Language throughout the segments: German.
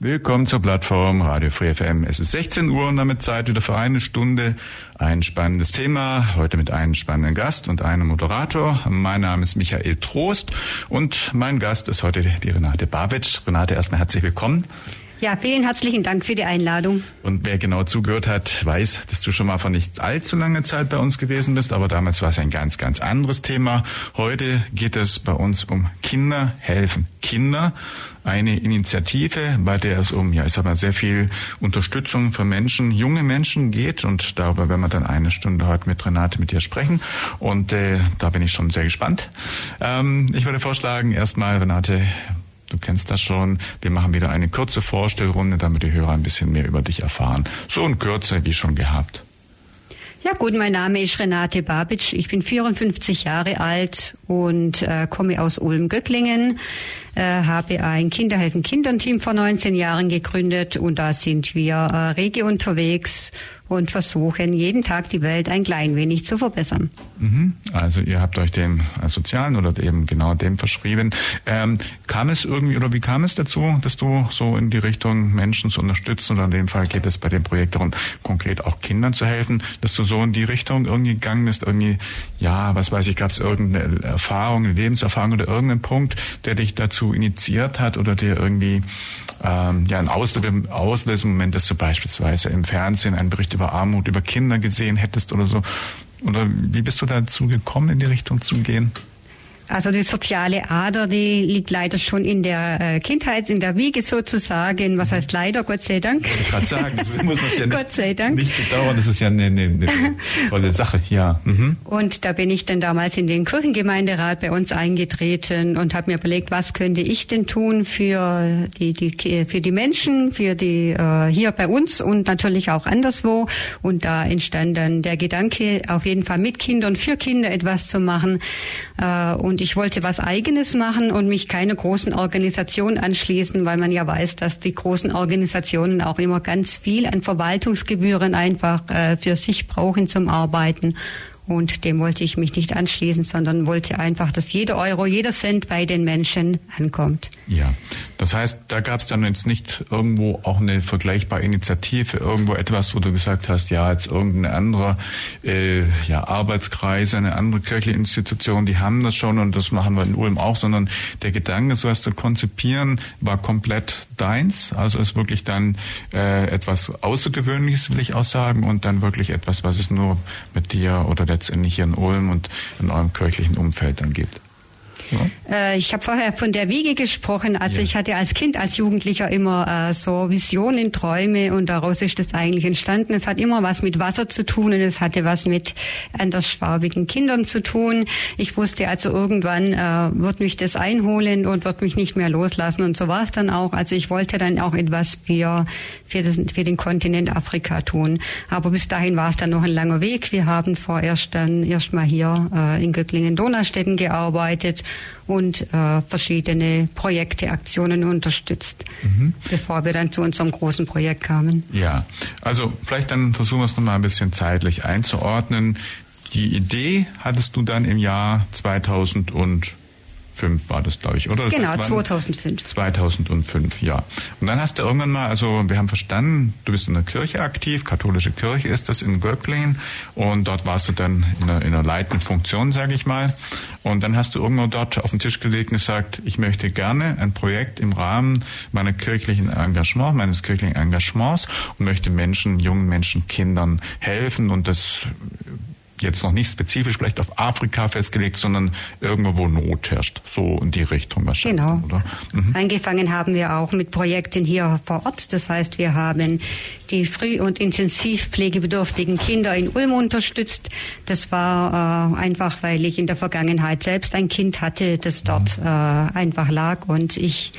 Willkommen zur Plattform Radio Free FM. Es ist 16 Uhr und damit Zeit wieder für eine Stunde. Ein spannendes Thema. Heute mit einem spannenden Gast und einem Moderator. Mein Name ist Michael Trost und mein Gast ist heute die Renate Babic. Renate, erstmal herzlich willkommen. Ja, vielen herzlichen Dank für die Einladung. Und wer genau zugehört hat, weiß, dass du schon mal vor nicht allzu langer Zeit bei uns gewesen bist, aber damals war es ein ganz, ganz anderes Thema. Heute geht es bei uns um Kinder helfen. Kinder, eine Initiative, bei der es um, ja, ich sag mal, sehr viel Unterstützung für Menschen, junge Menschen geht und darüber werden wir dann eine Stunde heute mit Renate mit dir sprechen und äh, da bin ich schon sehr gespannt. Ähm, ich würde vorschlagen, erstmal Renate, Du kennst das schon. Wir machen wieder eine kurze Vorstellrunde, damit die Hörer ein bisschen mehr über dich erfahren. So in Kürze wie schon gehabt. Ja gut, mein Name ist Renate Babic. Ich bin 54 Jahre alt und äh, komme aus Ulm-Göcklingen äh, habe ein Kinderhelfen Kindern Team vor 19 Jahren gegründet und da sind wir äh, rege unterwegs und versuchen jeden Tag die Welt ein klein wenig zu verbessern. Mhm. Also ihr habt euch dem äh, Sozialen oder eben genau dem verschrieben. Ähm, kam es irgendwie oder wie kam es dazu, dass du so in die Richtung Menschen zu unterstützen oder in dem Fall geht es bei dem Projekt darum, konkret auch Kindern zu helfen, dass du so in die Richtung irgendwie gegangen bist, irgendwie, ja, was weiß ich, gab es irgendeine Erfahrung, eine Lebenserfahrung oder irgendeinen Punkt, der dich dazu initiiert hat oder dir irgendwie ähm, ja ein Auslösemoment, dass du beispielsweise im Fernsehen einen Bericht über Armut, über Kinder gesehen hättest oder so. Oder wie bist du dazu gekommen, in die Richtung zu gehen? Also die soziale Ader, die liegt leider schon in der äh, Kindheit, in der Wiege sozusagen. Was heißt leider, Gott sei Dank. Ich gerade sagen, das muss man ja nicht, Gott sei Dank. nicht bedauern, das ist ja eine, eine, eine tolle Sache, ja. Mhm. Und da bin ich dann damals in den Kirchengemeinderat bei uns eingetreten und habe mir überlegt, was könnte ich denn tun für die, die, für die Menschen, für die äh, hier bei uns und natürlich auch anderswo. Und da entstand dann der Gedanke, auf jeden Fall mit Kindern, für Kinder etwas zu machen. Äh, und und ich wollte was Eigenes machen und mich keine großen Organisationen anschließen, weil man ja weiß, dass die großen Organisationen auch immer ganz viel an Verwaltungsgebühren einfach äh, für sich brauchen zum Arbeiten. Und dem wollte ich mich nicht anschließen, sondern wollte einfach, dass jeder Euro, jeder Cent bei den Menschen ankommt. Ja, das heißt, da gab es dann jetzt nicht irgendwo auch eine vergleichbare Initiative, irgendwo etwas, wo du gesagt hast, ja, jetzt irgendeine andere äh, ja, Arbeitskreis, eine andere kirchliche Institution, die haben das schon und das machen wir in Ulm auch, sondern der Gedanke, so was zu konzipieren, war komplett deins. Also ist wirklich dann äh, etwas Außergewöhnliches, will ich auch sagen, und dann wirklich etwas, was es nur mit dir oder der letztendlich hier in Ulm und in eurem kirchlichen Umfeld dann gibt. Ja. Äh, ich habe vorher von der Wiege gesprochen. Also ja. ich hatte als Kind, als Jugendlicher immer äh, so Visionen, Träume und daraus ist das eigentlich entstanden. Es hat immer was mit Wasser zu tun und es hatte was mit andersfarbigen Kindern zu tun. Ich wusste also irgendwann äh, wird mich das einholen und wird mich nicht mehr loslassen und so war es dann auch. Also ich wollte dann auch etwas für für, das, für den Kontinent Afrika tun. Aber bis dahin war es dann noch ein langer Weg. Wir haben vorerst dann erstmal hier äh, in Göcklingen-Donaustädten gearbeitet und äh, verschiedene Projekte, Aktionen unterstützt, mhm. bevor wir dann zu unserem großen Projekt kamen. Ja, also vielleicht dann versuchen wir es nochmal ein bisschen zeitlich einzuordnen. Die Idee hattest du dann im Jahr 2000 und 2005 war das, glaube ich, oder? Das genau, 2005. 2005, ja. Und dann hast du irgendwann mal, also wir haben verstanden, du bist in der Kirche aktiv, katholische Kirche ist das in Göcklingen und dort warst du dann in einer, in einer leitenden Funktion, sage ich mal. Und dann hast du irgendwann dort auf den Tisch gelegt und gesagt, ich möchte gerne ein Projekt im Rahmen meiner kirchlichen Engagement, meines kirchlichen Engagements und möchte Menschen, jungen Menschen, Kindern helfen und das jetzt noch nicht spezifisch vielleicht auf Afrika festgelegt, sondern irgendwo, wo Not herrscht. So in die Richtung wahrscheinlich. Genau. Oder? Mhm. Angefangen haben wir auch mit Projekten hier vor Ort. Das heißt, wir haben die früh- und intensivpflegebedürftigen Kinder in Ulm unterstützt. Das war äh, einfach, weil ich in der Vergangenheit selbst ein Kind hatte, das dort mhm. äh, einfach lag und ich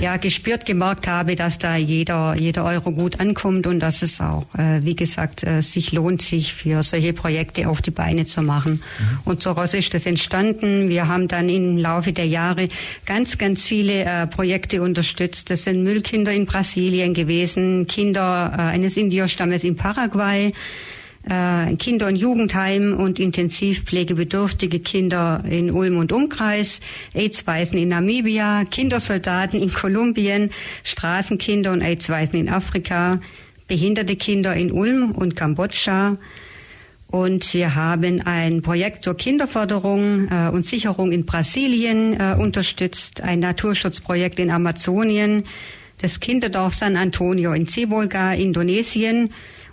ja gespürt gemerkt habe, dass da jeder jeder Euro gut ankommt und dass es auch, äh, wie gesagt, äh, sich lohnt, sich für solche Projekte auf die Beine zu machen. Mhm. Und so raus ist das entstanden. Wir haben dann im Laufe der Jahre ganz ganz viele äh, Projekte unterstützt. Das sind Müllkinder in Brasilien gewesen, Kinder äh, eines Indiostammes in Paraguay äh, Kinder- und Jugendheim und intensivpflegebedürftige Kinder in Ulm und Umkreis, AIDS-Waisen in Namibia, Kindersoldaten in Kolumbien, Straßenkinder und AIDS-Waisen in Afrika, behinderte Kinder in Ulm und Kambodscha. Und wir haben ein Projekt zur Kinderförderung äh, und Sicherung in Brasilien äh, unterstützt, ein Naturschutzprojekt in Amazonien, das Kinderdorf San Antonio in Cebolga, Indonesien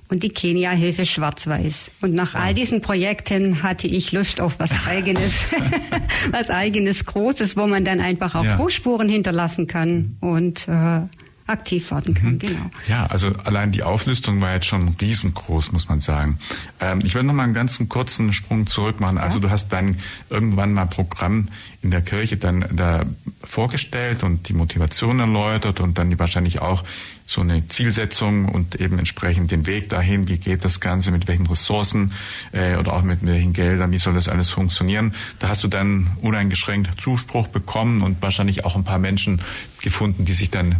und die Kenia-Hilfe Schwarz-Weiß. Und nach all diesen Projekten hatte ich Lust auf was eigenes, was eigenes Großes, wo man dann einfach auch ja. Fußspuren hinterlassen kann und äh, aktiv werden kann. Mhm. Genau. Ja, also allein die Auflistung war jetzt schon riesengroß, muss man sagen. Ähm, ich würde noch mal einen ganz kurzen Sprung zurück machen. Also ja. du hast dann irgendwann mal Programm in der Kirche dann da vorgestellt und die Motivation erläutert und dann wahrscheinlich auch so eine Zielsetzung und eben entsprechend den Weg dahin, wie geht das Ganze, mit welchen Ressourcen äh, oder auch mit welchen Geldern, wie soll das alles funktionieren. Da hast du dann uneingeschränkt Zuspruch bekommen und wahrscheinlich auch ein paar Menschen gefunden, die sich dann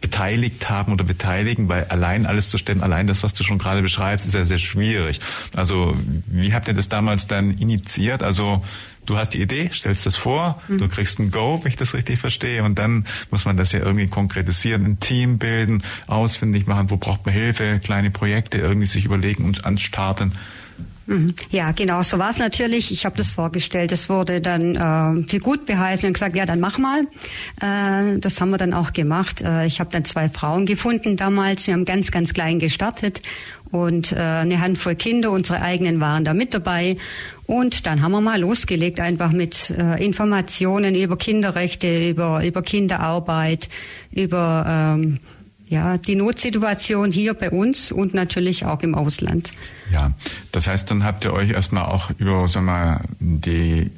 beteiligt haben oder beteiligen, weil allein alles zu stellen, allein das, was du schon gerade beschreibst, ist ja sehr schwierig. Also wie habt ihr das damals dann initiiert? Also du hast die Idee, stellst das vor, mhm. du kriegst ein Go, wenn ich das richtig verstehe, und dann muss man das ja irgendwie konkretisieren, ein Team bilden, ausfindig machen, wo braucht man Hilfe, kleine Projekte irgendwie sich überlegen und anstarten. Mhm. Ja, genau, so war es natürlich. Ich habe das vorgestellt. Es wurde dann äh, für gut beheißen und gesagt, ja, dann mach mal. Äh, das haben wir dann auch gemacht. Äh, ich habe dann zwei Frauen gefunden damals. Wir haben ganz, ganz klein gestartet und äh, eine Handvoll Kinder, unsere eigenen waren da mit dabei. Und dann haben wir mal losgelegt, einfach mit äh, Informationen über Kinderrechte, über, über Kinderarbeit, über ähm, ja, die Notsituation hier bei uns und natürlich auch im Ausland. Ja, das heißt, dann habt ihr euch erstmal auch über, sag mal, die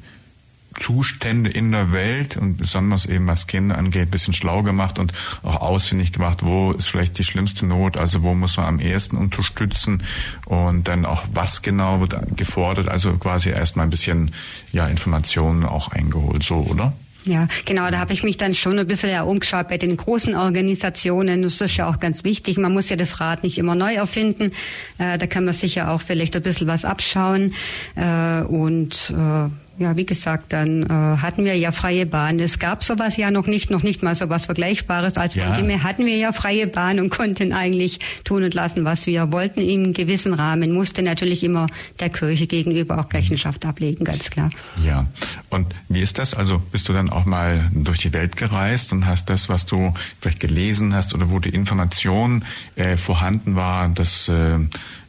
Zustände in der Welt und besonders eben was Kinder angeht, bisschen schlau gemacht und auch ausfindig gemacht, wo ist vielleicht die schlimmste Not, also wo muss man am ehesten unterstützen und dann auch was genau wird gefordert, also quasi erstmal ein bisschen ja Informationen auch eingeholt, so, oder? Ja, genau, da habe ich mich dann schon ein bisschen ja umgeschaut bei den großen Organisationen. Das ist ja auch ganz wichtig. Man muss ja das Rad nicht immer neu erfinden. Äh, da kann man sich ja auch vielleicht ein bisschen was abschauen. Äh, und äh, ja, wie gesagt, dann äh, hatten wir ja freie Bahn. Es gab sowas ja noch nicht, noch nicht mal sowas Vergleichbares. Als ja. Pandemie hatten wir ja freie Bahn und konnten eigentlich tun und lassen, was wir wollten im gewissen Rahmen. Musste natürlich immer der Kirche gegenüber auch Rechenschaft ablegen, ganz klar. Ja, und wie ist das? Also bist du dann auch mal durch die Welt gereist und hast das, was du vielleicht gelesen hast oder wo die Information äh, vorhanden war, dass äh,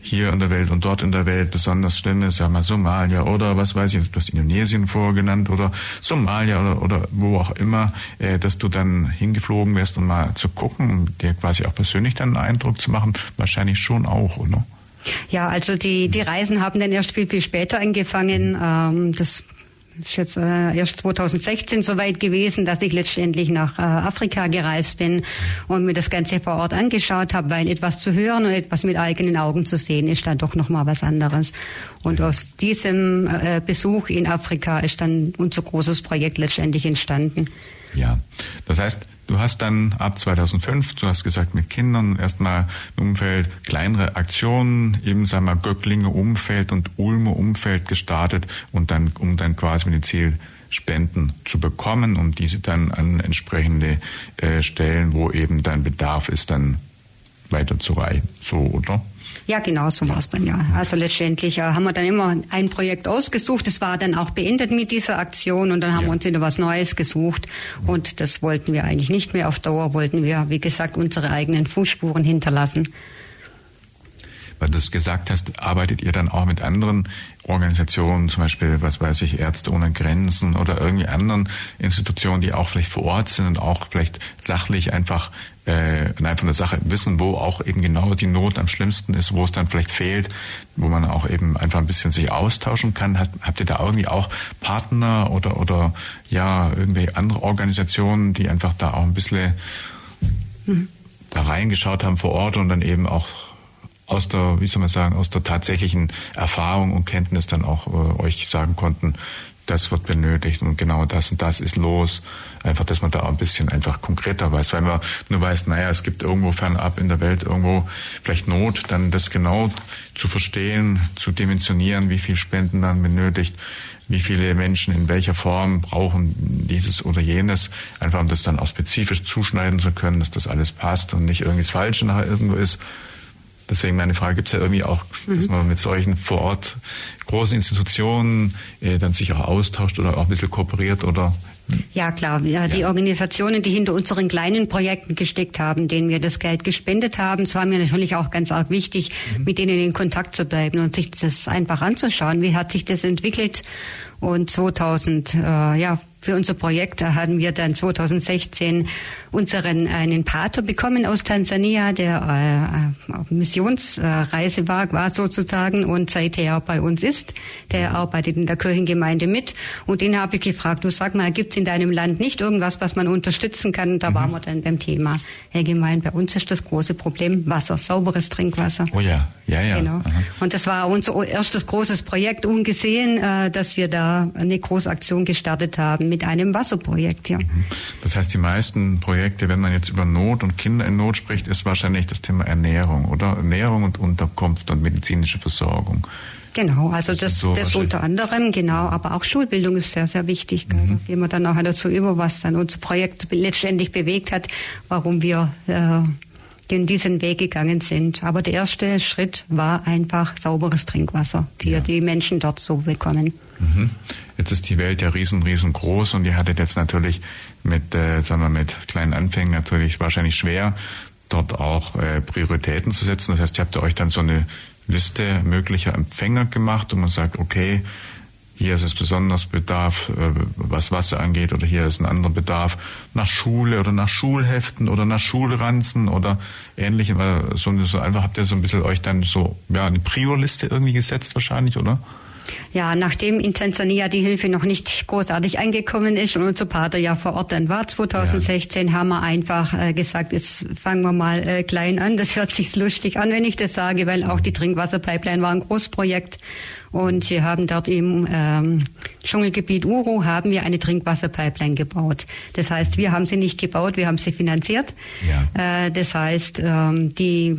hier in der Welt und dort in der Welt besonders schlimm ist, sag mal Somalia oder was weiß ich, du hast Indonesien vorgenannt oder Somalia oder, oder wo auch immer, äh, dass du dann hingeflogen wärst, um mal zu gucken, um dir quasi auch persönlich dann einen Eindruck zu machen, wahrscheinlich schon auch, oder? Ja, also die, die Reisen haben dann erst viel, viel später angefangen. Ähm, das ist jetzt äh, erst 2016 soweit gewesen, dass ich letztendlich nach äh, Afrika gereist bin und mir das Ganze vor Ort angeschaut habe, weil etwas zu hören und etwas mit eigenen Augen zu sehen ist dann doch nochmal was anderes. Und aus diesem äh, Besuch in Afrika ist dann unser großes Projekt letztendlich entstanden. Ja, das heißt, Du hast dann ab 2005, du hast gesagt, mit Kindern erstmal im Umfeld kleinere Aktionen, eben sagen wir Göcklinge Umfeld und Ulmer Umfeld gestartet und dann, um dann quasi mit dem Ziel Spenden zu bekommen, um diese dann an entsprechende äh, Stellen, wo eben dein Bedarf ist, dann weiterzureichen. So, oder? Ja, genau so war es dann, ja. Also letztendlich äh, haben wir dann immer ein Projekt ausgesucht. Es war dann auch beendet mit dieser Aktion und dann haben ja. wir uns wieder was Neues gesucht. Und das wollten wir eigentlich nicht mehr auf Dauer, wollten wir, wie gesagt, unsere eigenen Fußspuren hinterlassen. weil du es gesagt hast, arbeitet ihr dann auch mit anderen Organisationen, zum Beispiel, was weiß ich, Ärzte ohne Grenzen oder irgendwie anderen Institutionen, die auch vielleicht vor Ort sind und auch vielleicht sachlich einfach äh, einfach eine Sache wissen, wo auch eben genau die Not am schlimmsten ist, wo es dann vielleicht fehlt, wo man auch eben einfach ein bisschen sich austauschen kann. Hat, habt ihr da irgendwie auch Partner oder oder ja irgendwie andere Organisationen, die einfach da auch ein bisschen mhm. da reingeschaut haben vor Ort und dann eben auch aus der, wie soll man sagen, aus der tatsächlichen Erfahrung und Kenntnis dann auch äh, euch sagen konnten, das wird benötigt und genau das und das ist los. Einfach, dass man da ein bisschen einfach konkreter weiß. Weil man nur weiß, naja, es gibt irgendwo fernab in der Welt irgendwo vielleicht Not, dann das genau zu verstehen, zu dimensionieren, wie viel Spenden dann benötigt, wie viele Menschen in welcher Form brauchen dieses oder jenes, einfach um das dann auch spezifisch zuschneiden zu können, dass das alles passt und nicht irgendwie das Falsche nachher irgendwo ist. Deswegen meine Frage, gibt es ja irgendwie auch, mhm. dass man mit solchen vor Ort großen Institutionen äh, dann sich auch austauscht oder auch ein bisschen kooperiert oder ja, klar. Ja, die Organisationen, die hinter unseren kleinen Projekten gesteckt haben, denen wir das Geld gespendet haben, es war mir natürlich auch ganz arg wichtig, mhm. mit denen in Kontakt zu bleiben und sich das einfach anzuschauen. Wie hat sich das entwickelt? Und 2000, äh, ja, für unser Projekt haben wir dann 2016 unseren einen Pater bekommen aus Tansania, der äh, auf Missionsreise war, war sozusagen und seither bei uns ist. Der arbeitet in der Kirchengemeinde mit und den habe ich gefragt, du sag mal, gibt es in deinem Land nicht irgendwas, was man unterstützen kann? Und da mhm. waren wir dann beim Thema. Herr Gemein, bei uns ist das große Problem Wasser, sauberes Trinkwasser. Oh ja, ja, ja. Genau. Und das war unser erstes großes Projekt, ungesehen, äh, dass wir da eine Großaktion gestartet haben mit einem Wasserprojekt, ja. Das heißt, die meisten Projekte, wenn man jetzt über Not und Kinder in Not spricht, ist wahrscheinlich das Thema Ernährung, oder? Ernährung und Unterkunft und medizinische Versorgung. Genau, also das, das, so das unter anderem, genau, aber auch Schulbildung ist sehr, sehr wichtig. Mhm. Also gehen wir dann nachher dazu über, was dann unser Projekt letztendlich bewegt hat, warum wir äh, den diesen Weg gegangen sind. Aber der erste Schritt war einfach sauberes Trinkwasser für ja. die Menschen dort zu bekommen. Mhm. Jetzt ist die Welt ja riesen, riesengroß und ihr hattet jetzt natürlich mit, äh, sagen wir, mit kleinen Anfängen natürlich wahrscheinlich schwer, dort auch äh, Prioritäten zu setzen. Das heißt, ihr habt euch dann so eine Liste möglicher Empfänger gemacht und man sagt, okay, hier ist es besonders Bedarf, äh, was Wasser angeht, oder hier ist ein anderer Bedarf nach Schule oder nach Schulheften oder nach Schulranzen oder ähnlichem. So, so einfach habt ihr so ein bisschen euch dann so ja eine Priorliste irgendwie gesetzt wahrscheinlich, oder? Ja, nachdem in Tansania die Hilfe noch nicht großartig angekommen ist und unser Pater ja vor Ort dann war, 2016, ja. haben wir einfach äh, gesagt, jetzt fangen wir mal äh, klein an. Das hört sich lustig an, wenn ich das sage, weil auch die Trinkwasserpipeline war ein Großprojekt. Und wir haben dort im ähm, Dschungelgebiet Uru haben wir eine Trinkwasserpipeline gebaut. Das heißt, wir haben sie nicht gebaut, wir haben sie finanziert. Ja. Äh, das heißt, ähm, die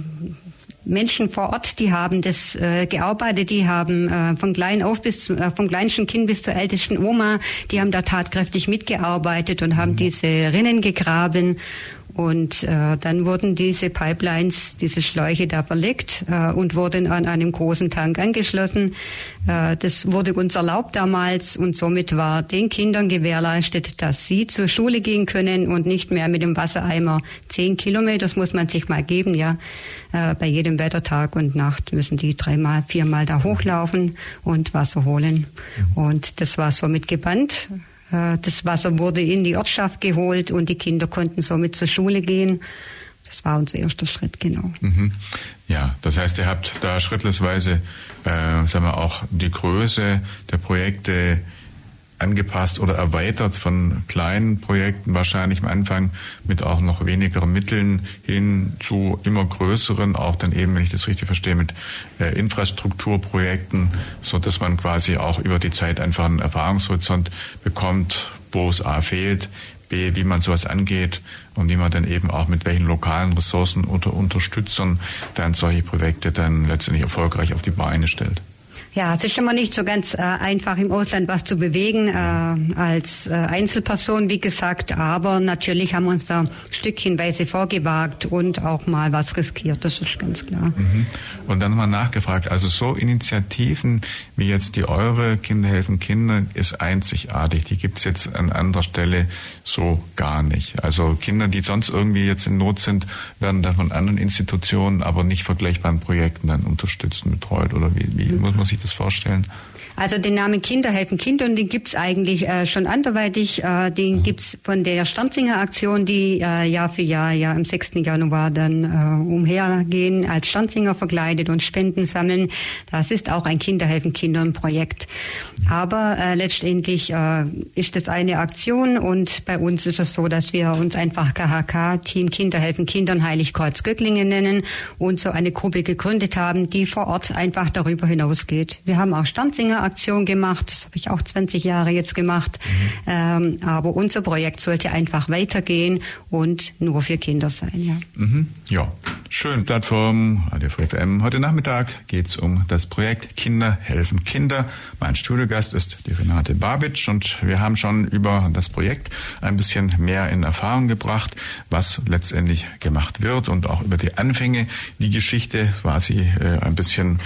Menschen vor Ort, die haben das äh, gearbeitet, die haben äh, von klein auf bis zu, äh, vom kleinsten Kind bis zur ältesten Oma, die haben da tatkräftig mitgearbeitet und haben mhm. diese Rinnen gegraben und äh, dann wurden diese Pipelines, diese Schläuche da verlegt äh, und wurden an einem großen Tank angeschlossen. Äh, das wurde uns erlaubt damals und somit war den Kindern gewährleistet, dass sie zur Schule gehen können und nicht mehr mit dem Wassereimer zehn Kilometer, das muss man sich mal geben, ja. Äh, bei jedem Wetter, Tag und Nacht müssen die dreimal, viermal da hochlaufen und Wasser holen. Und das war somit gebannt. Äh, das Wasser wurde in die Ortschaft geholt und die Kinder konnten somit zur Schule gehen. Das war unser erster Schritt, genau. Mhm. Ja, das heißt, ihr habt da schrittweise, äh, sagen wir auch die Größe der Projekte angepasst oder erweitert von kleinen Projekten, wahrscheinlich am Anfang mit auch noch weniger Mitteln hin zu immer größeren, auch dann eben, wenn ich das richtig verstehe, mit äh, Infrastrukturprojekten, so dass man quasi auch über die Zeit einfach einen Erfahrungshorizont bekommt, wo es A fehlt, B, wie man sowas angeht und wie man dann eben auch mit welchen lokalen Ressourcen unter Unterstützern dann solche Projekte dann letztendlich erfolgreich auf die Beine stellt. Ja, es ist immer nicht so ganz äh, einfach im Ausland was zu bewegen äh, als äh, Einzelperson, wie gesagt. Aber natürlich haben wir uns da stückchenweise vorgewagt und auch mal was riskiert. Das ist ganz klar. Mhm. Und dann nochmal nachgefragt. Also so Initiativen wie jetzt die eure Kinder helfen Kindern ist einzigartig. Die gibt's jetzt an anderer Stelle so gar nicht. Also Kinder, die sonst irgendwie jetzt in Not sind, werden dann von anderen Institutionen, aber nicht vergleichbaren Projekten dann unterstützt, betreut. Oder wie, wie mhm. muss man sich das vorstellen? Also den Namen Kinder helfen Kinder und den gibt's eigentlich äh, schon anderweitig. Äh, den mhm. gibt's von der Sternsinger Aktion, die äh, Jahr für Jahr ja am 6. Januar dann äh, umhergehen, als Sternsinger verkleidet und Spenden sammeln. Das ist auch ein Kinder helfen Kindern Projekt. Aber äh, letztendlich äh, ist das eine Aktion und bei uns ist es so, dass wir uns einfach KHK, Team Kinder helfen Kindern Heiligkreuz Göcklingen nennen und so eine Gruppe gegründet haben, die vor Ort einfach darüber hinausgeht. Wir haben auch Sternsinger Aktion gemacht. Das habe ich auch 20 Jahre jetzt gemacht. Mhm. Ähm, aber unser Projekt sollte einfach weitergehen und nur für Kinder sein. Ja, mhm. ja. schön. Plattform Radio FM. Heute Nachmittag geht es um das Projekt Kinder helfen Kinder. Mein Studiogast ist die Renate Babitsch und wir haben schon über das Projekt ein bisschen mehr in Erfahrung gebracht, was letztendlich gemacht wird und auch über die Anfänge. Die Geschichte war sie äh, ein bisschen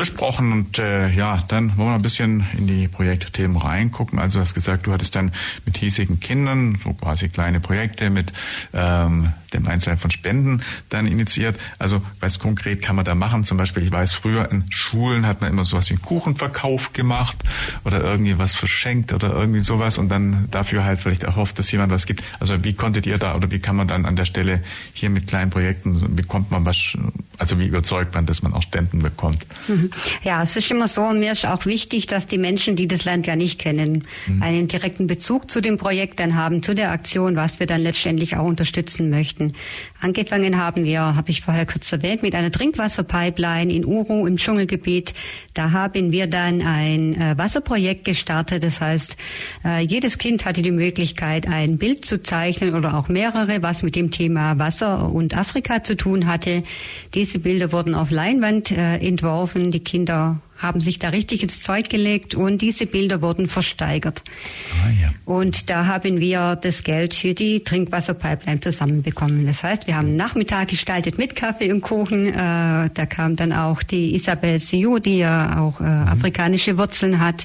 besprochen und äh, ja, dann wollen wir ein bisschen in die Projektthemen reingucken. Also du hast gesagt, du hattest dann mit hiesigen Kindern so quasi kleine Projekte mit ähm, dem Einzelnen von Spenden dann initiiert. Also was konkret kann man da machen? Zum Beispiel, ich weiß, früher in Schulen hat man immer sowas wie einen Kuchenverkauf gemacht oder irgendwie was verschenkt oder irgendwie sowas und dann dafür halt vielleicht erhofft, dass jemand was gibt. Also wie konntet ihr da oder wie kann man dann an der Stelle hier mit kleinen Projekten, bekommt man was, also wie überzeugt man, dass man auch Spenden bekommt? Mhm. Ja, es ist immer so und mir ist auch wichtig, dass die Menschen, die das Land ja nicht kennen, mhm. einen direkten Bezug zu dem Projekt dann haben, zu der Aktion, was wir dann letztendlich auch unterstützen möchten. Projekten. Angefangen haben wir, habe ich vorher kurz erwähnt, mit einer Trinkwasserpipeline in Uru im Dschungelgebiet. Da haben wir dann ein äh, Wasserprojekt gestartet. Das heißt, äh, jedes Kind hatte die Möglichkeit, ein Bild zu zeichnen oder auch mehrere, was mit dem Thema Wasser und Afrika zu tun hatte. Diese Bilder wurden auf Leinwand äh, entworfen. Die Kinder haben sich da richtig ins Zeug gelegt und diese Bilder wurden versteigert. Ah, ja. Und da haben wir das Geld für die Trinkwasserpipeline zusammenbekommen. Das heißt, wir haben Nachmittag gestaltet mit Kaffee und Kuchen. Äh, da kam dann auch die Isabel Siu, die ja auch äh, mhm. afrikanische Wurzeln hat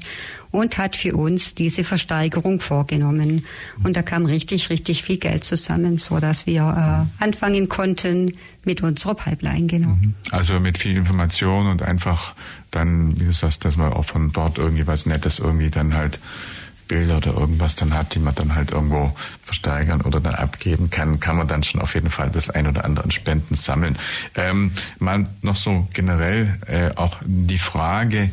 und hat für uns diese Versteigerung vorgenommen. Und da kam richtig, richtig viel Geld zusammen, so dass wir äh, anfangen konnten mit unserer Pipeline, genau. Mhm. Also mit viel Information und einfach dann, wie du sagst, dass man auch von dort irgendwie was Nettes irgendwie dann halt Bilder oder irgendwas dann hat, die man dann halt irgendwo versteigern oder dann abgeben kann, kann man dann schon auf jeden Fall das ein oder andere an Spenden sammeln. Ähm, mal noch so generell äh, auch die Frage,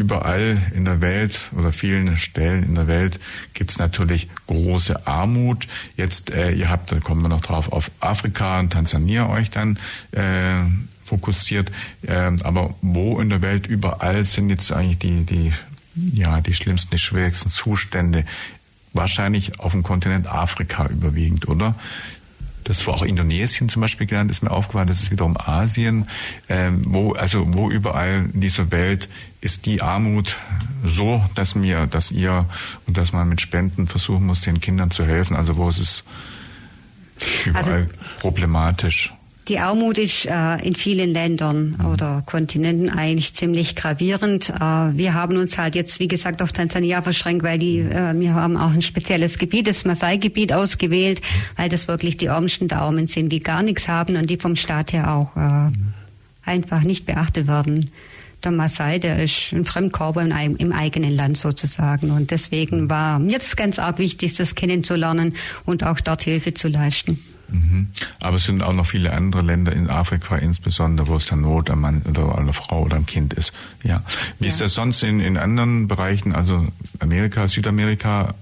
überall in der Welt oder vielen Stellen in der Welt gibt es natürlich große Armut. Jetzt, äh, ihr habt, da kommen wir noch drauf, auf Afrika und Tansania euch dann äh, fokussiert. Äh, aber wo in der Welt überall sind jetzt eigentlich die, die, ja, die schlimmsten, die schwierigsten Zustände? Wahrscheinlich auf dem Kontinent Afrika überwiegend, oder? Das war auch Indonesien zum Beispiel genannt, ist mir aufgefallen, das ist wiederum Asien, ähm, wo, also wo überall in dieser Welt ist die Armut so, dass mir, dass ihr und dass man mit Spenden versuchen muss, den Kindern zu helfen. Also wo ist es überall also, problematisch? Die Armut ist äh, in vielen Ländern mhm. oder Kontinenten eigentlich ziemlich gravierend. Äh, wir haben uns halt jetzt, wie gesagt, auf Tansania verschränkt, weil die, äh, wir haben auch ein spezielles Gebiet, das Maasai-Gebiet ausgewählt, weil das wirklich die ärmsten Daumen sind, die gar nichts haben und die vom Staat her auch äh, einfach nicht beachtet werden der Maasai, der ist ein Fremdkörper im, im, eigenen Land sozusagen. Und deswegen war mir das ganz arg wichtig, das kennenzulernen und auch dort Hilfe zu leisten. Mhm. Aber es sind auch noch viele andere Länder in Afrika insbesondere, wo es dann Not am Mann oder an der Frau oder am Kind ist. Ja. Wie ja. ist das sonst in, in anderen Bereichen, also Amerika, Südamerika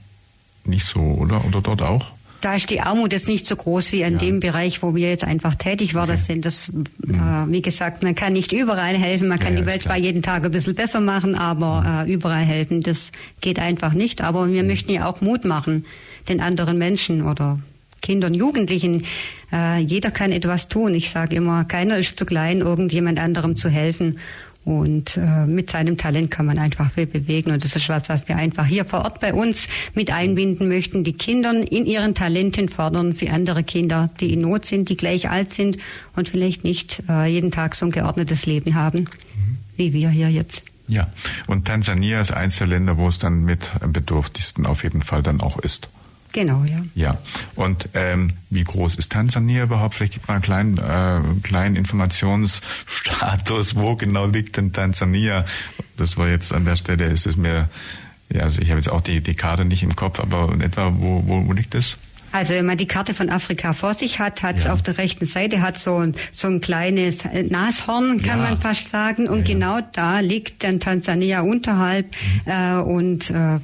nicht so, oder? Oder dort auch? Da ist die Armut jetzt nicht so groß wie in ja. dem Bereich, wo wir jetzt einfach tätig waren. Okay. Das sind das, mhm. äh, wie gesagt, man kann nicht überall helfen. Man kann ja, die Welt zwar jeden Tag ein bisschen besser machen, aber mhm. äh, überall helfen, das geht einfach nicht. Aber wir mhm. möchten ja auch Mut machen den anderen Menschen oder Kindern, Jugendlichen. Äh, jeder kann etwas tun. Ich sage immer, keiner ist zu klein, irgendjemand anderem zu helfen. Und äh, mit seinem Talent kann man einfach viel bewegen. Und das ist was, was wir einfach hier vor Ort bei uns mit einbinden möchten. Die Kinder in ihren Talenten fördern für andere Kinder, die in Not sind, die gleich alt sind und vielleicht nicht äh, jeden Tag so ein geordnetes Leben haben, mhm. wie wir hier jetzt. Ja, und Tansania ist eins der Länder, wo es dann mit bedürftigsten auf jeden Fall dann auch ist. Genau, ja. Ja. Und ähm, wie groß ist Tansania überhaupt? Vielleicht gibt man einen kleinen, äh, kleinen Informationsstatus. Wo genau liegt denn Tansania? Das war jetzt an der Stelle, ist es mir, ja, also ich habe jetzt auch die, die Karte nicht im Kopf, aber in etwa, wo, wo, wo liegt es? Also wenn man die Karte von Afrika vor sich hat, hat es ja. auf der rechten Seite hat so ein, so ein kleines Nashorn, kann ja. man fast sagen. Und ja, genau da liegt dann Tansania unterhalb. Mhm. Äh, und äh,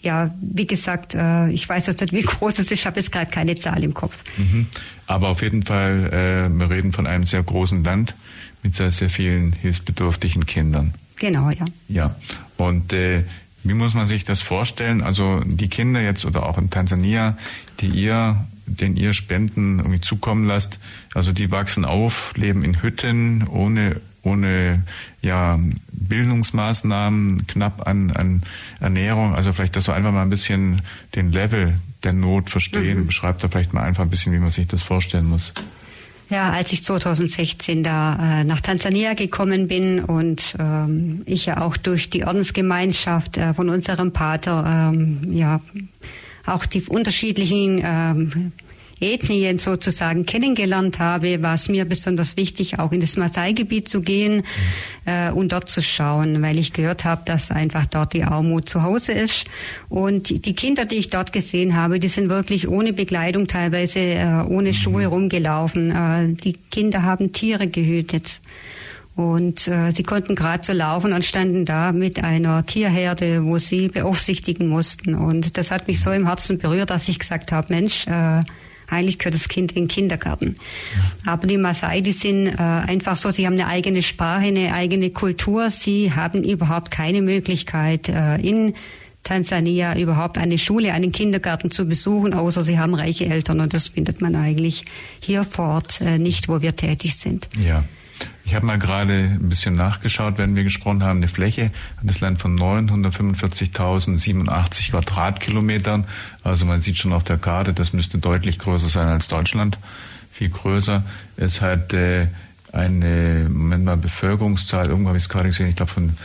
ja, wie gesagt, äh, ich weiß jetzt nicht, wie groß es ist, ich habe jetzt gerade keine Zahl im Kopf. Mhm. Aber auf jeden Fall, äh, wir reden von einem sehr großen Land mit sehr, sehr vielen hilfsbedürftigen Kindern. Genau, ja. Ja, und äh, wie muss man sich das vorstellen? Also die Kinder jetzt oder auch in Tansania, die ihr, den ihr Spenden irgendwie zukommen lasst, also die wachsen auf, leben in Hütten ohne ohne ja Bildungsmaßnahmen, knapp an, an Ernährung. Also vielleicht, dass wir einfach mal ein bisschen den Level der Not verstehen. Mhm. Beschreibt da vielleicht mal einfach ein bisschen, wie man sich das vorstellen muss. Ja, als ich 2016 da äh, nach Tansania gekommen bin und ähm, ich ja auch durch die Ordensgemeinschaft äh, von unserem Pater ähm, ja auch die unterschiedlichen ähm, Ethnien sozusagen kennengelernt habe, war es mir besonders wichtig, auch in das Maasai-Gebiet zu gehen mhm. äh, und dort zu schauen, weil ich gehört habe, dass einfach dort die Armut zu Hause ist. Und die Kinder, die ich dort gesehen habe, die sind wirklich ohne Bekleidung teilweise äh, ohne mhm. Schuhe rumgelaufen. Äh, die Kinder haben Tiere gehütet. Und äh, sie konnten gerade so laufen und standen da mit einer Tierherde, wo sie beaufsichtigen mussten. Und das hat mich so im Herzen berührt, dass ich gesagt habe, Mensch, äh, eigentlich gehört das Kind in den Kindergarten. Aber die Maasai, die sind äh, einfach so, sie haben eine eigene Sprache, eine eigene Kultur. Sie haben überhaupt keine Möglichkeit äh, in Tansania überhaupt eine Schule, einen Kindergarten zu besuchen, außer sie haben reiche Eltern. Und das findet man eigentlich hier vor Ort äh, nicht, wo wir tätig sind. Ja. Ich habe mal gerade ein bisschen nachgeschaut, wenn wir gesprochen haben. Eine Fläche hat das Land von 945.087 Quadratkilometern. Also man sieht schon auf der Karte, das müsste deutlich größer sein als Deutschland. Viel größer. Es hat äh, eine, Moment mal, Bevölkerungszahl, irgendwo habe ich es gerade gesehen, ich glaube von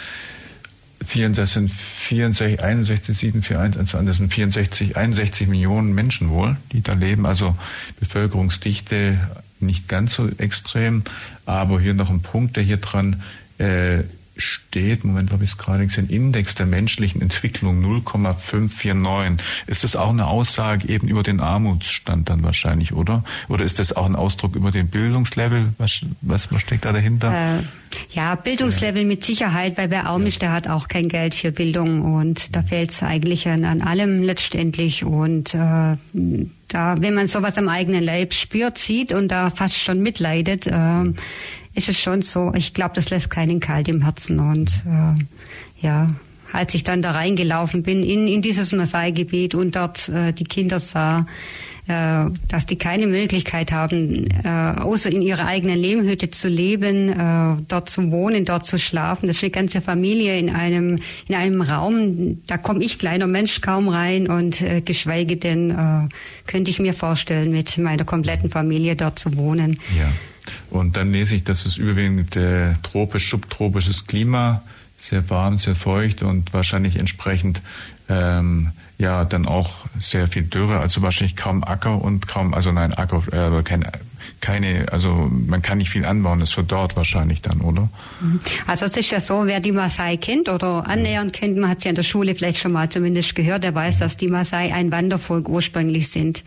64, sind 64, 61, 7, 4, 1, 1, das sind 64, 61 Millionen Menschen wohl, die da leben. Also Bevölkerungsdichte nicht ganz so extrem, aber hier noch ein Punkt, der hier dran äh, steht, Moment, wo habe ich es gerade gesehen, Index der menschlichen Entwicklung 0,549. Ist das auch eine Aussage eben über den Armutsstand dann wahrscheinlich, oder? Oder ist das auch ein Ausdruck über den Bildungslevel? Was, was, was steckt da dahinter? Äh, ja, Bildungslevel ja. mit Sicherheit, weil wer arm ist, der hat auch kein Geld für Bildung und da fehlt es eigentlich an, an allem letztendlich und äh, da, wenn man sowas am eigenen Leib spürt, sieht und da fast schon mitleidet, äh, ist es schon so, ich glaube, das lässt keinen kalt im Herzen. Und äh, ja, als ich dann da reingelaufen bin in, in dieses Maasai-Gebiet und dort äh, die Kinder sah, dass die keine Möglichkeit haben, äh, außer in ihrer eigenen Lehmhütte zu leben, äh, dort zu wohnen, dort zu schlafen. Das ist eine ganze Familie in einem in einem Raum. Da komme ich kleiner Mensch kaum rein und äh, geschweige denn äh, könnte ich mir vorstellen, mit meiner kompletten Familie dort zu wohnen. Ja. Und dann lese ich, dass es überwiegend äh, tropisch, subtropisches Klima, sehr warm, sehr feucht und wahrscheinlich entsprechend ähm, ja dann auch sehr viel Dürre, also wahrscheinlich kaum Acker und kaum, also nein, Acker, äh, kein keine, also man kann nicht viel anbauen, das verdorrt wahrscheinlich dann, oder? Also es ist ja so, wer die Maasai kennt oder annähernd kennt, man hat sie in der Schule vielleicht schon mal zumindest gehört, der weiß, dass die Maasai ein Wandervolk ursprünglich sind.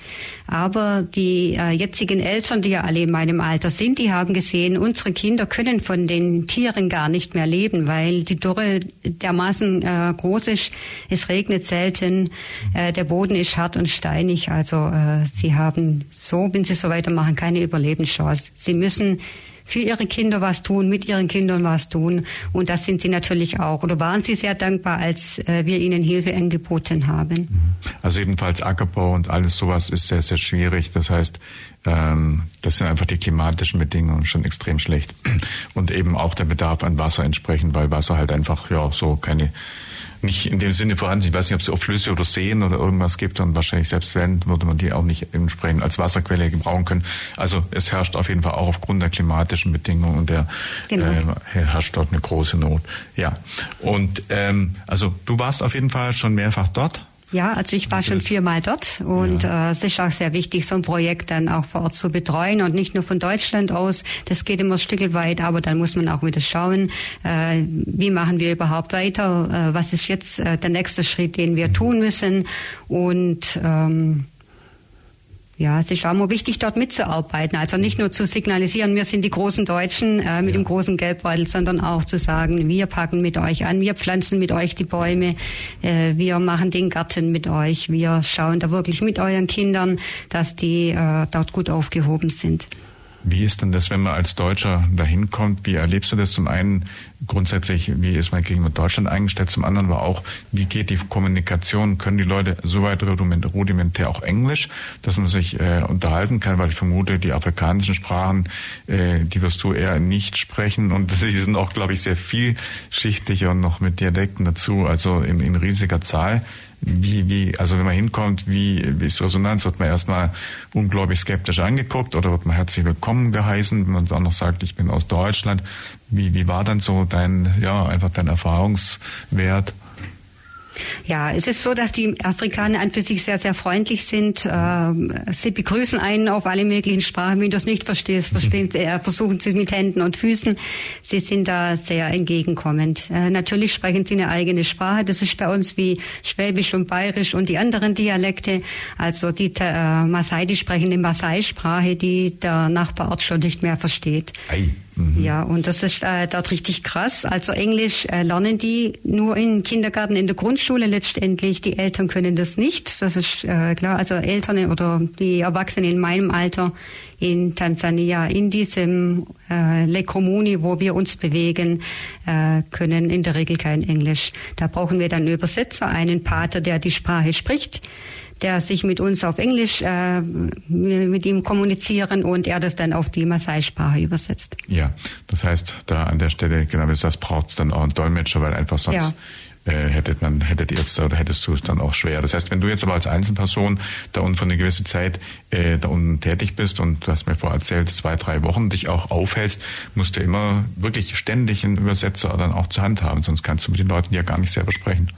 Aber die äh, jetzigen Eltern, die ja alle in meinem Alter sind, die haben gesehen, unsere Kinder können von den Tieren gar nicht mehr leben, weil die Dürre dermaßen äh, groß ist, es regnet selten, äh, der Boden ist hart und steinig, also äh, sie haben so, wenn sie so weitermachen, keine Überlebenschance. Sie müssen für ihre Kinder was tun, mit ihren Kindern was tun. Und das sind sie natürlich auch. Oder waren sie sehr dankbar, als äh, wir ihnen Hilfe angeboten haben. Also jedenfalls Ackerbau und alles sowas ist sehr, sehr schwierig. Das heißt, ähm, das sind einfach die klimatischen Bedingungen schon extrem schlecht. Und eben auch der Bedarf an Wasser entsprechend, weil Wasser halt einfach, ja, so keine nicht in dem Sinne vorhanden. Ich weiß nicht, ob es auch Flüsse oder Seen oder irgendwas gibt und wahrscheinlich selbst wenn, würde man die auch nicht entsprechend als Wasserquelle gebrauchen können. Also es herrscht auf jeden Fall auch aufgrund der klimatischen Bedingungen und der genau. äh, herrscht dort eine große Not. Ja. Und ähm, also du warst auf jeden Fall schon mehrfach dort. Ja, also ich war schon viermal dort und ja. äh, es ist auch sehr wichtig, so ein Projekt dann auch vor Ort zu betreuen und nicht nur von Deutschland aus. Das geht immer ein Stück weit, aber dann muss man auch wieder schauen, äh, wie machen wir überhaupt weiter, äh, was ist jetzt äh, der nächste Schritt, den wir tun müssen und ähm, ja, es ist auch immer wichtig, dort mitzuarbeiten. Also nicht nur zu signalisieren, wir sind die großen Deutschen äh, mit ja. dem großen Gelbbeutel, sondern auch zu sagen, wir packen mit euch an, wir pflanzen mit euch die Bäume, äh, wir machen den Garten mit euch, wir schauen da wirklich mit euren Kindern, dass die äh, dort gut aufgehoben sind. Wie ist denn das, wenn man als Deutscher dahin kommt? Wie erlebst du das? Zum einen grundsätzlich, wie ist man gegenüber Deutschland eingestellt? Zum anderen war auch, wie geht die Kommunikation? Können die Leute so weit rudimentär auch Englisch, dass man sich äh, unterhalten kann? Weil ich vermute, die afrikanischen Sprachen, äh, die wirst du eher nicht sprechen und sie sind auch, glaube ich, sehr vielschichtig und noch mit Dialekten dazu, also in, in riesiger Zahl wie, wie, also wenn man hinkommt, wie, wie ist Resonanz? Wird man erstmal unglaublich skeptisch angeguckt oder wird man herzlich willkommen geheißen, wenn man dann noch sagt, ich bin aus Deutschland? Wie, wie war dann so dein, ja, einfach dein Erfahrungswert? Ja, es ist so, dass die Afrikaner an für sich sehr, sehr freundlich sind. Ähm, sie begrüßen einen auf alle möglichen Sprachen. Wenn du es nicht verstehst, verstehen sie, versuchen sie es mit Händen und Füßen. Sie sind da sehr entgegenkommend. Äh, natürlich sprechen sie eine eigene Sprache. Das ist bei uns wie Schwäbisch und Bayerisch und die anderen Dialekte. Also die äh, Maasai, die sprechen eine Maasai-Sprache, die der Nachbarort schon nicht mehr versteht. Ei. Mhm. Ja, und das ist äh, dort richtig krass. Also Englisch äh, lernen die nur im Kindergarten, in der Grundschule letztendlich. Die Eltern können das nicht. Das ist äh, klar. Also Eltern oder die Erwachsenen in meinem Alter in Tansania, in diesem äh, Lekomuni, wo wir uns bewegen, äh, können in der Regel kein Englisch. Da brauchen wir dann Übersetzer, einen Pater, der die Sprache spricht der sich mit uns auf Englisch äh, mit ihm kommunizieren und er das dann auf die Maasai-Sprache übersetzt. Ja, das heißt, da an der Stelle, genau wie das braucht es dann auch einen Dolmetscher, weil einfach sonst ja. äh, hättet man, hättet ihr jetzt oder hättest du es dann auch schwer. Das heißt, wenn du jetzt aber als Einzelperson da unten für eine gewisse Zeit äh, da unten tätig bist und du hast mir vorher erzählt, zwei, drei Wochen dich auch aufhältst, musst du immer wirklich ständig einen Übersetzer dann auch zur Hand haben, sonst kannst du mit den Leuten ja gar nicht selber sprechen.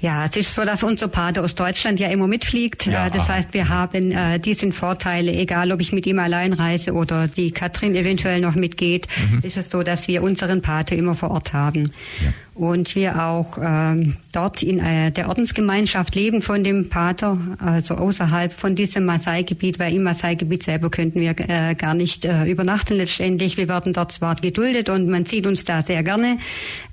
Ja, es ist so, dass unser Pater aus Deutschland ja immer mitfliegt. Ja, das heißt, wir haben äh, diesen Vorteile, egal ob ich mit ihm allein reise oder die Katrin eventuell noch mitgeht, mhm. ist es so, dass wir unseren Pater immer vor Ort haben. Ja und wir auch ähm, dort in äh, der Ordensgemeinschaft leben von dem Pater, also außerhalb von diesem Maasai-Gebiet, weil im Maasai-Gebiet selber könnten wir äh, gar nicht äh, übernachten letztendlich. Wir werden dort zwar geduldet und man sieht uns da sehr gerne,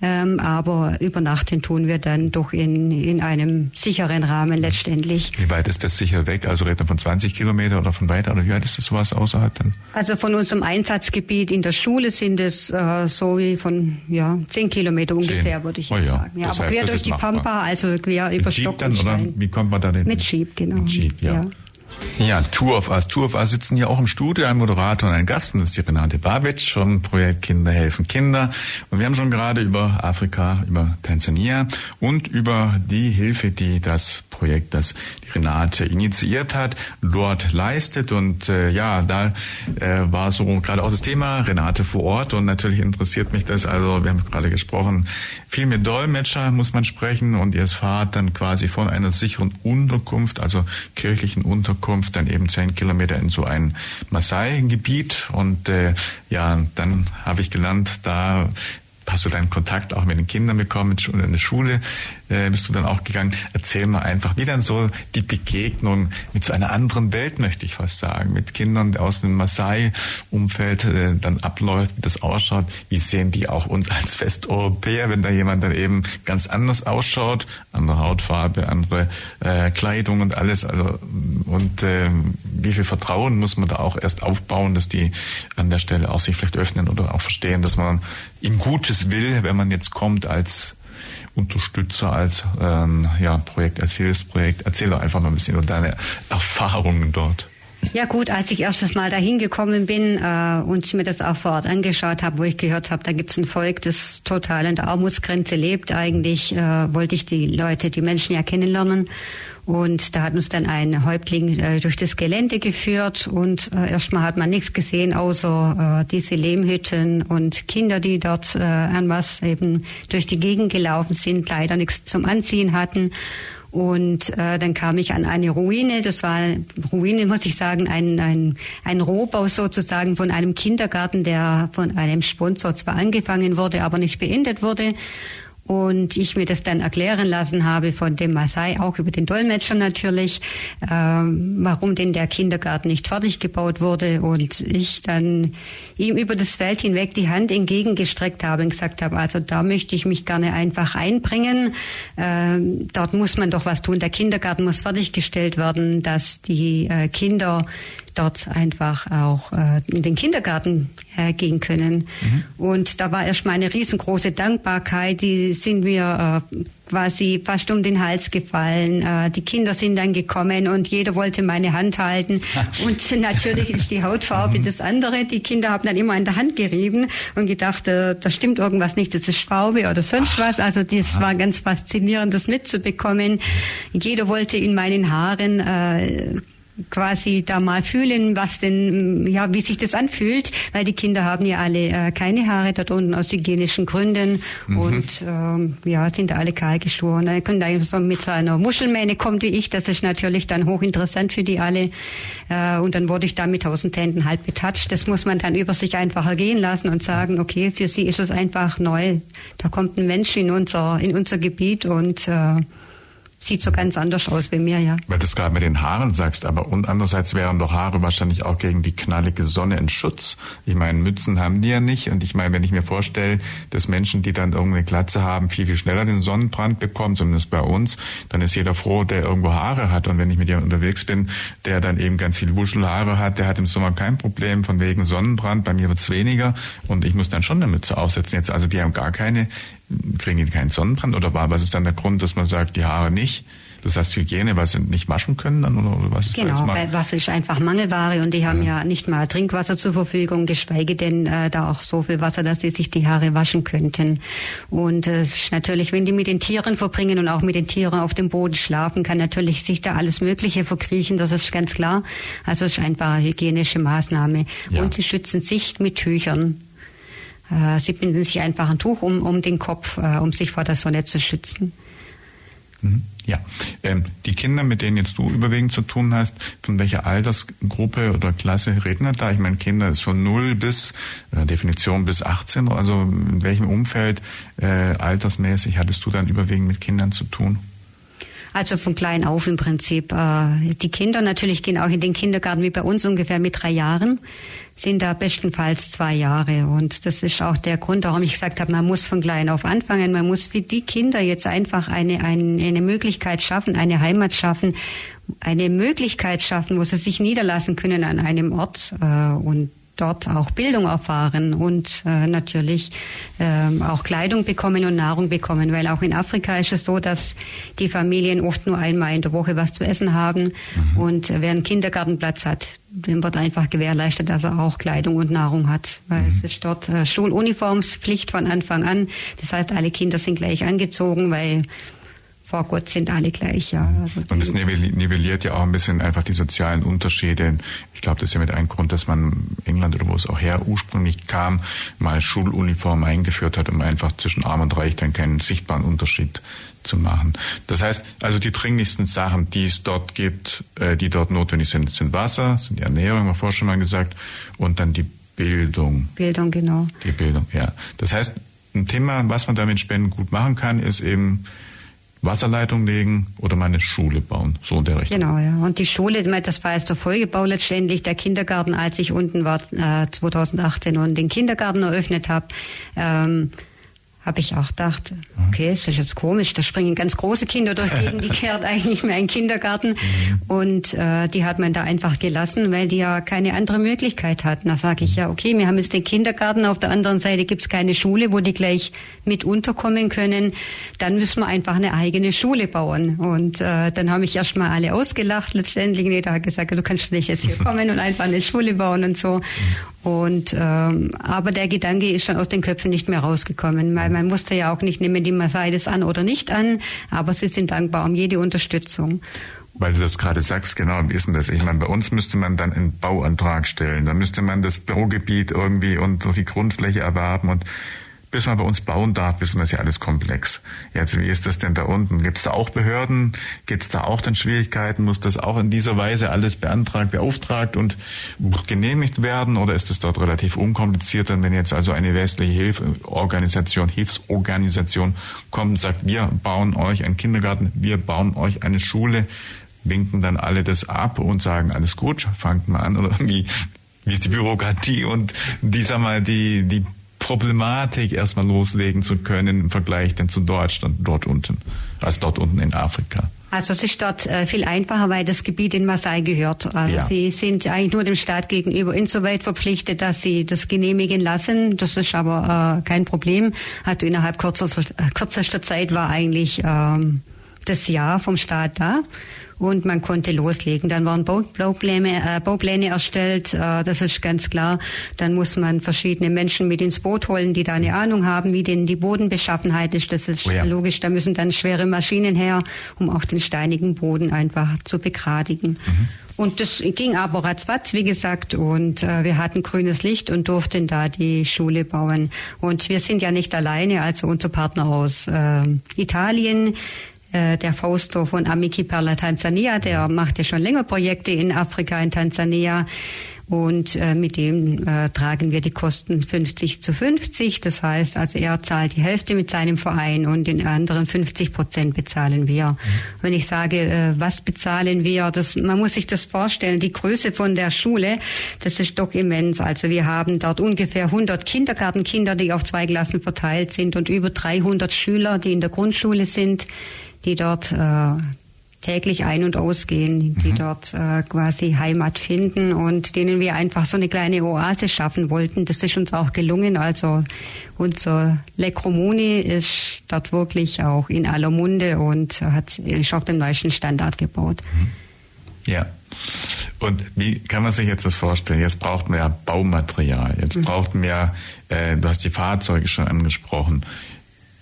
ähm, aber übernachten tun wir dann doch in, in einem sicheren Rahmen letztendlich. Wie weit ist das sicher weg? Also reden wir von 20 Kilometer oder von weiter oder wie weit ist das sowas außerhalb dann? Also von unserem Einsatzgebiet in der Schule sind es äh, so wie von ja, 10 Kilometer ungefähr quer, würde ich oh, ja. sagen. Ja, das aber heißt, quer durch die machbar. Pampa, also quer Mit über Jeep Stock dann, und Stein. Oder? Wie kommt man da denn? Mit Jeep, genau. Mit Jeep, ja. ja. Ja, Tour of Us. Tour of Us sitzen hier auch im Studio, ein Moderator und ein Gast, und das ist die Renate Babic vom Projekt Kinder helfen Kinder. Und wir haben schon gerade über Afrika, über Tansania und über die Hilfe, die das Projekt, das die Renate initiiert hat, dort leistet. Und äh, ja, da äh, war so gerade auch das Thema Renate vor Ort und natürlich interessiert mich das. Also wir haben gerade gesprochen, viel mit Dolmetscher muss man sprechen und ihr fahrt dann quasi von einer sicheren Unterkunft, also kirchlichen Unterkunft, dann eben zehn Kilometer in so ein Maasai-Gebiet und äh, ja, dann habe ich gelernt, da hast du deinen Kontakt auch mit den Kindern bekommen in der Schule äh, bist du dann auch gegangen. Erzähl mal einfach, wie dann so die Begegnung mit so einer anderen Welt, möchte ich fast sagen, mit Kindern aus dem Maasai-Umfeld äh, dann abläuft, wie das ausschaut. Wie sehen die auch uns als Westeuropäer, wenn da jemand dann eben ganz anders ausschaut, andere Hautfarbe, andere äh, Kleidung und alles. Also und äh, wie viel Vertrauen muss man da auch erst aufbauen, dass die an der Stelle auch sich vielleicht öffnen oder auch verstehen, dass man ihm Gutes will, wenn man jetzt kommt als Unterstützer, als ähm, ja, Projekt, als Hilfsprojekt. Erzähl doch einfach mal ein bisschen über deine Erfahrungen dort. Ja gut, als ich erstes Mal dahin gekommen bin äh, und mir das auch vor Ort angeschaut habe, wo ich gehört habe, da gibt's ein Volk, das total an der Armutsgrenze lebt. Eigentlich äh, wollte ich die Leute, die Menschen ja kennenlernen. Und da hat uns dann ein Häuptling äh, durch das Gelände geführt und äh, erstmal hat man nichts gesehen, außer äh, diese Lehmhütten und Kinder, die dort äh, an was eben durch die Gegend gelaufen sind, leider nichts zum Anziehen hatten. Und äh, dann kam ich an eine Ruine. Das war Ruine, muss ich sagen, ein, ein, ein Rohbau sozusagen von einem Kindergarten, der von einem Sponsor zwar angefangen wurde, aber nicht beendet wurde und ich mir das dann erklären lassen habe von dem Masai, auch über den Dolmetscher natürlich, ähm, warum denn der Kindergarten nicht fertig gebaut wurde und ich dann ihm über das Feld hinweg die Hand entgegengestreckt habe und gesagt habe, also da möchte ich mich gerne einfach einbringen. Ähm, dort muss man doch was tun. Der Kindergarten muss fertiggestellt werden, dass die äh, Kinder dort einfach auch äh, in den Kindergarten äh, gehen können. Mhm. Und da war erstmal eine riesengroße Dankbarkeit. Die sind mir äh, quasi fast um den Hals gefallen. Äh, die Kinder sind dann gekommen und jeder wollte meine Hand halten. Und natürlich ist die Hautfarbe mhm. das andere. Die Kinder haben dann immer in der Hand gerieben und gedacht, äh, da stimmt irgendwas nicht, das ist Farbe oder sonst was. Also das war ganz faszinierend, das mitzubekommen. Jeder wollte in meinen Haaren äh, quasi da mal fühlen, was denn, ja, wie sich das anfühlt, weil die Kinder haben ja alle äh, keine Haare dort unten aus hygienischen Gründen mhm. und ähm, ja, sind da alle kahl geschoren. Dann können da so mit so einer Muschelmähne kommt wie ich, das ist natürlich dann hochinteressant für die alle. Äh, und dann wurde ich da mit tausend Händen halt betatscht. Das muss man dann über sich einfach ergehen lassen und sagen, okay, für sie ist es einfach neu. Da kommt ein Mensch in unser, in unser Gebiet und äh, sieht so ganz anders aus wie mir, ja. Weil du es gerade mit den Haaren sagst, aber und andererseits wären doch Haare wahrscheinlich auch gegen die knallige Sonne ein Schutz. Ich meine, Mützen haben die ja nicht und ich meine, wenn ich mir vorstelle, dass Menschen, die dann irgendeine Glatze haben, viel, viel schneller den Sonnenbrand bekommen, zumindest bei uns, dann ist jeder froh, der irgendwo Haare hat und wenn ich mit jemandem unterwegs bin, der dann eben ganz viel Wuschelhaare hat, der hat im Sommer kein Problem von wegen Sonnenbrand, bei mir wird's weniger und ich muss dann schon eine Mütze aufsetzen. Jetzt also die haben gar keine kriegen die keinen Sonnenbrand oder was ist dann der Grund, dass man sagt, die Haare nicht? Das heißt Hygiene, weil sie nicht waschen können dann oder was ist Genau, weil Wasser ist einfach Mangelware und die haben ja, ja nicht mal Trinkwasser zur Verfügung, geschweige denn äh, da auch so viel Wasser, dass sie sich die Haare waschen könnten. Und äh, es ist natürlich, wenn die mit den Tieren verbringen und auch mit den Tieren auf dem Boden schlafen, kann natürlich sich da alles Mögliche verkriechen, das ist ganz klar. Also es ist einfach eine hygienische Maßnahme. Ja. Und sie schützen sich mit Tüchern. Äh, sie binden sich einfach ein Tuch um, um den Kopf, äh, um sich vor der Sonne zu schützen. Mhm. Ja, ähm, die Kinder, mit denen jetzt du überwiegend zu tun hast, von welcher Altersgruppe oder Klasse reden wir da? Ich meine, Kinder ist von 0 bis, äh, Definition bis 18, also in welchem Umfeld äh, altersmäßig hattest du dann überwiegend mit Kindern zu tun? Also von klein auf im Prinzip. Äh, die Kinder natürlich gehen auch in den Kindergarten wie bei uns ungefähr mit drei Jahren, sind da bestenfalls zwei Jahre. Und das ist auch der Grund, warum ich gesagt habe, man muss von klein auf anfangen. Man muss für die Kinder jetzt einfach eine, eine, eine Möglichkeit schaffen, eine Heimat schaffen, eine Möglichkeit schaffen, wo sie sich niederlassen können an einem Ort. Äh, und dort auch Bildung erfahren und äh, natürlich ähm, auch Kleidung bekommen und Nahrung bekommen, weil auch in Afrika ist es so, dass die Familien oft nur einmal in der Woche was zu essen haben mhm. und wer einen Kindergartenplatz hat, dem wird einfach gewährleistet, dass er auch Kleidung und Nahrung hat, weil mhm. es ist dort äh, Schuluniformspflicht von Anfang an. Das heißt, alle Kinder sind gleich angezogen, weil vor Gott sind alle gleich, ja. Also und es nivelliert ja auch ein bisschen einfach die sozialen Unterschiede. Ich glaube, das ist ja mit einem Grund, dass man England oder wo es auch her ursprünglich kam, mal Schuluniform eingeführt hat, um einfach zwischen Arm und Reich dann keinen sichtbaren Unterschied zu machen. Das heißt, also die dringlichsten Sachen, die es dort gibt, äh, die dort notwendig sind, sind Wasser, sind die Ernährung, haben wir vorher schon mal gesagt, und dann die Bildung. Bildung, genau. Die Bildung, ja. Das heißt, ein Thema, was man damit Spenden gut machen kann, ist eben Wasserleitung legen oder meine Schule bauen, so in der Richtung. Genau, ja. Und die Schule, das war jetzt der Folgebau letztendlich, der Kindergarten, als ich unten war äh, 2018 und den Kindergarten eröffnet habe. Ähm, habe ich auch gedacht, okay, ist das jetzt komisch, da springen ganz große Kinder durch gegen die kehrt eigentlich mehr in Kindergarten. Mhm. Und äh, die hat man da einfach gelassen, weil die ja keine andere Möglichkeit hatten. Da sage ich ja, okay, wir haben jetzt den Kindergarten, auf der anderen Seite gibt's keine Schule, wo die gleich mit unterkommen können. Dann müssen wir einfach eine eigene Schule bauen. Und äh, dann haben mich erstmal alle ausgelacht letztendlich. Nee, da hat gesagt, du kannst nicht jetzt hier kommen und einfach eine Schule bauen und so. Und ähm, aber der Gedanke ist schon aus den Köpfen nicht mehr rausgekommen, weil man musste ja auch nicht nehmen die Mercedes an oder nicht an, aber sie sind dankbar um jede Unterstützung. Weil du das gerade sagst, genau, wie ist denn das? Ich meine, bei uns müsste man dann einen Bauantrag stellen, dann müsste man das Baugebiet irgendwie und die Grundfläche erwerben und bis man bei uns bauen darf, wissen wir es ja alles komplex. Jetzt, wie ist das denn da unten? Gibt es da auch Behörden? Gibt es da auch dann Schwierigkeiten? Muss das auch in dieser Weise alles beantragt, beauftragt und genehmigt werden? Oder ist es dort relativ unkompliziert? Denn wenn jetzt also eine westliche Hilfsorganisation, Hilfsorganisation kommt und sagt, wir bauen euch einen Kindergarten, wir bauen euch eine Schule, winken dann alle das ab und sagen, alles gut, fangt mal an. Oder wie, wie ist die Bürokratie und die, sag mal, die, die Problematik erstmal loslegen zu können im Vergleich denn zu Deutschland dort unten, also dort unten in Afrika. Also es ist dort äh, viel einfacher, weil das Gebiet in Marseille gehört. Also ja. sie sind eigentlich nur dem Staat gegenüber insoweit verpflichtet, dass sie das genehmigen lassen. Das ist aber äh, kein Problem. Also innerhalb kürzester, äh, kürzester Zeit war eigentlich ähm, das Ja vom Staat da und man konnte loslegen. Dann waren Baupläne, äh, Baupläne erstellt, äh, das ist ganz klar. Dann muss man verschiedene Menschen mit ins Boot holen, die da eine Ahnung haben, wie denn die Bodenbeschaffenheit ist. Das ist oh ja. logisch. Da müssen dann schwere Maschinen her, um auch den steinigen Boden einfach zu begradigen. Mhm. Und das ging aber ratzfatz, wie gesagt, und äh, wir hatten grünes Licht und durften da die Schule bauen. Und wir sind ja nicht alleine, also unser Partner aus äh, Italien, äh, der Fausto von Amici per la Tansania, der macht ja schon länger Projekte in Afrika, in Tansania. Und äh, mit dem äh, tragen wir die Kosten 50 zu 50. Das heißt, also er zahlt die Hälfte mit seinem Verein und den anderen 50 Prozent bezahlen wir. Mhm. Wenn ich sage, äh, was bezahlen wir, das, man muss sich das vorstellen, die Größe von der Schule, das ist doch immens. Also wir haben dort ungefähr 100 Kindergartenkinder, die auf zwei Klassen verteilt sind und über 300 Schüler, die in der Grundschule sind die dort äh, täglich ein- und ausgehen, die mhm. dort äh, quasi Heimat finden und denen wir einfach so eine kleine Oase schaffen wollten. Das ist uns auch gelungen. Also unser Lekromuni ist dort wirklich auch in aller Munde und hat ist auf dem neuesten Standard gebaut. Mhm. Ja. Und wie kann man sich jetzt das vorstellen? Jetzt braucht man ja Baumaterial, jetzt mhm. braucht man ja, äh, du hast die Fahrzeuge schon angesprochen.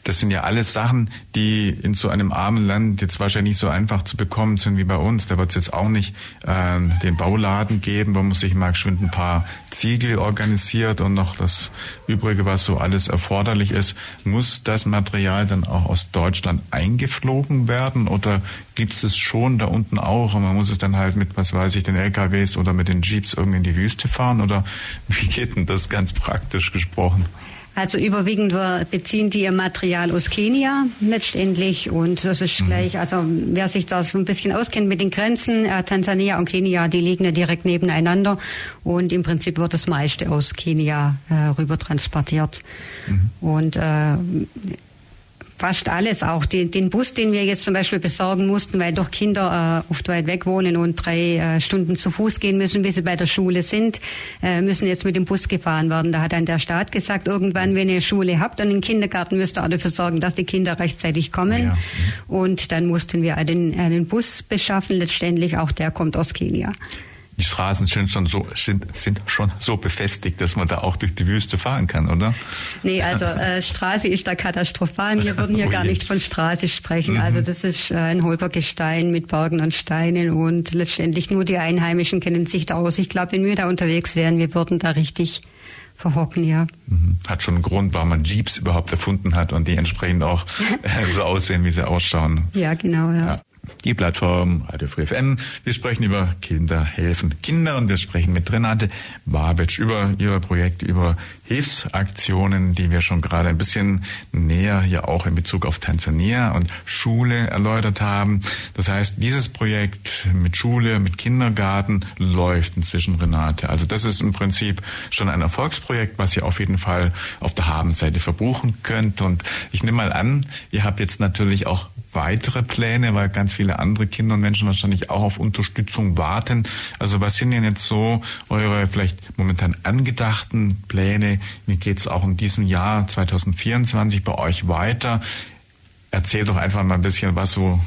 Das sind ja alles Sachen, die in so einem armen Land jetzt wahrscheinlich nicht so einfach zu bekommen sind wie bei uns. Da wird es jetzt auch nicht äh, den Bauladen geben, wo man sich mal geschwind ein paar Ziegel organisiert und noch das Übrige, was so alles erforderlich ist. Muss das Material dann auch aus Deutschland eingeflogen werden oder gibt es es schon da unten auch und man muss es dann halt mit, was weiß ich, den LKWs oder mit den Jeeps irgendwie in die Wüste fahren oder wie geht denn das ganz praktisch gesprochen? Also überwiegend beziehen die ihr Material aus Kenia letztendlich und das ist mhm. gleich, also wer sich da so ein bisschen auskennt mit den Grenzen, äh, Tansania und Kenia, die liegen ja direkt nebeneinander und im Prinzip wird das meiste aus Kenia äh, rüber transportiert. Mhm. Und äh, fast alles, auch die, den Bus, den wir jetzt zum Beispiel besorgen mussten, weil doch Kinder äh, oft weit weg wohnen und drei äh, Stunden zu Fuß gehen müssen, bis sie bei der Schule sind, äh, müssen jetzt mit dem Bus gefahren werden. Da hat dann der Staat gesagt, irgendwann, wenn ihr Schule habt und einen Kindergarten, müsst ihr auch dafür sorgen, dass die Kinder rechtzeitig kommen. Ja. Und dann mussten wir einen, einen Bus beschaffen, letztendlich auch der kommt aus Kenia die Straßen sind schon so sind, sind schon so befestigt, dass man da auch durch die Wüste fahren kann, oder? Nee, also äh, Straße ist da katastrophal. Wir würden hier oh gar nicht von Straße sprechen. Mhm. Also das ist äh, ein Holpergestein mit Bergen und Steinen und letztendlich nur die Einheimischen kennen sich da aus. Ich glaube, wenn wir da unterwegs wären, wir würden da richtig verhocken, ja. Mhm. Hat schon einen Grund, warum man Jeeps überhaupt erfunden hat und die entsprechend auch äh, so aussehen, wie sie ausschauen. Ja, genau, ja. ja. Die Plattform Radio Free FM. Wir sprechen über Kinder helfen Kinder und wir sprechen mit Renate Babitsch über ihr Projekt, über Hilfsaktionen, die wir schon gerade ein bisschen näher hier auch in Bezug auf Tansania und Schule erläutert haben. Das heißt, dieses Projekt mit Schule, mit Kindergarten läuft inzwischen, Renate. Also das ist im Prinzip schon ein Erfolgsprojekt, was ihr auf jeden Fall auf der Habenseite verbuchen könnt. Und ich nehme mal an, ihr habt jetzt natürlich auch weitere Pläne, weil ganz viele andere Kinder und Menschen wahrscheinlich auch auf Unterstützung warten. Also was sind denn jetzt so eure vielleicht momentan angedachten Pläne? Wie geht es auch in diesem Jahr 2024 bei euch weiter? Erzähl doch einfach mal ein bisschen, was so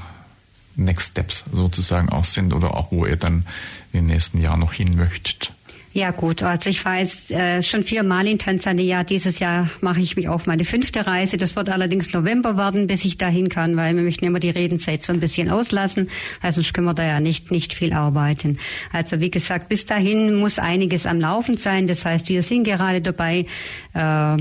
Next Steps sozusagen auch sind oder auch wo ihr dann den nächsten Jahren noch hin möchtet. Ja gut, also ich war jetzt äh, schon viermal in Tansania. Dieses Jahr mache ich mich auf meine fünfte Reise. Das wird allerdings November werden, bis ich dahin kann, weil wir möchten immer die Redenzeit so ein bisschen auslassen. Also sonst können wir da ja nicht, nicht viel arbeiten. Also wie gesagt, bis dahin muss einiges am Laufen sein. Das heißt, wir sind gerade dabei, äh,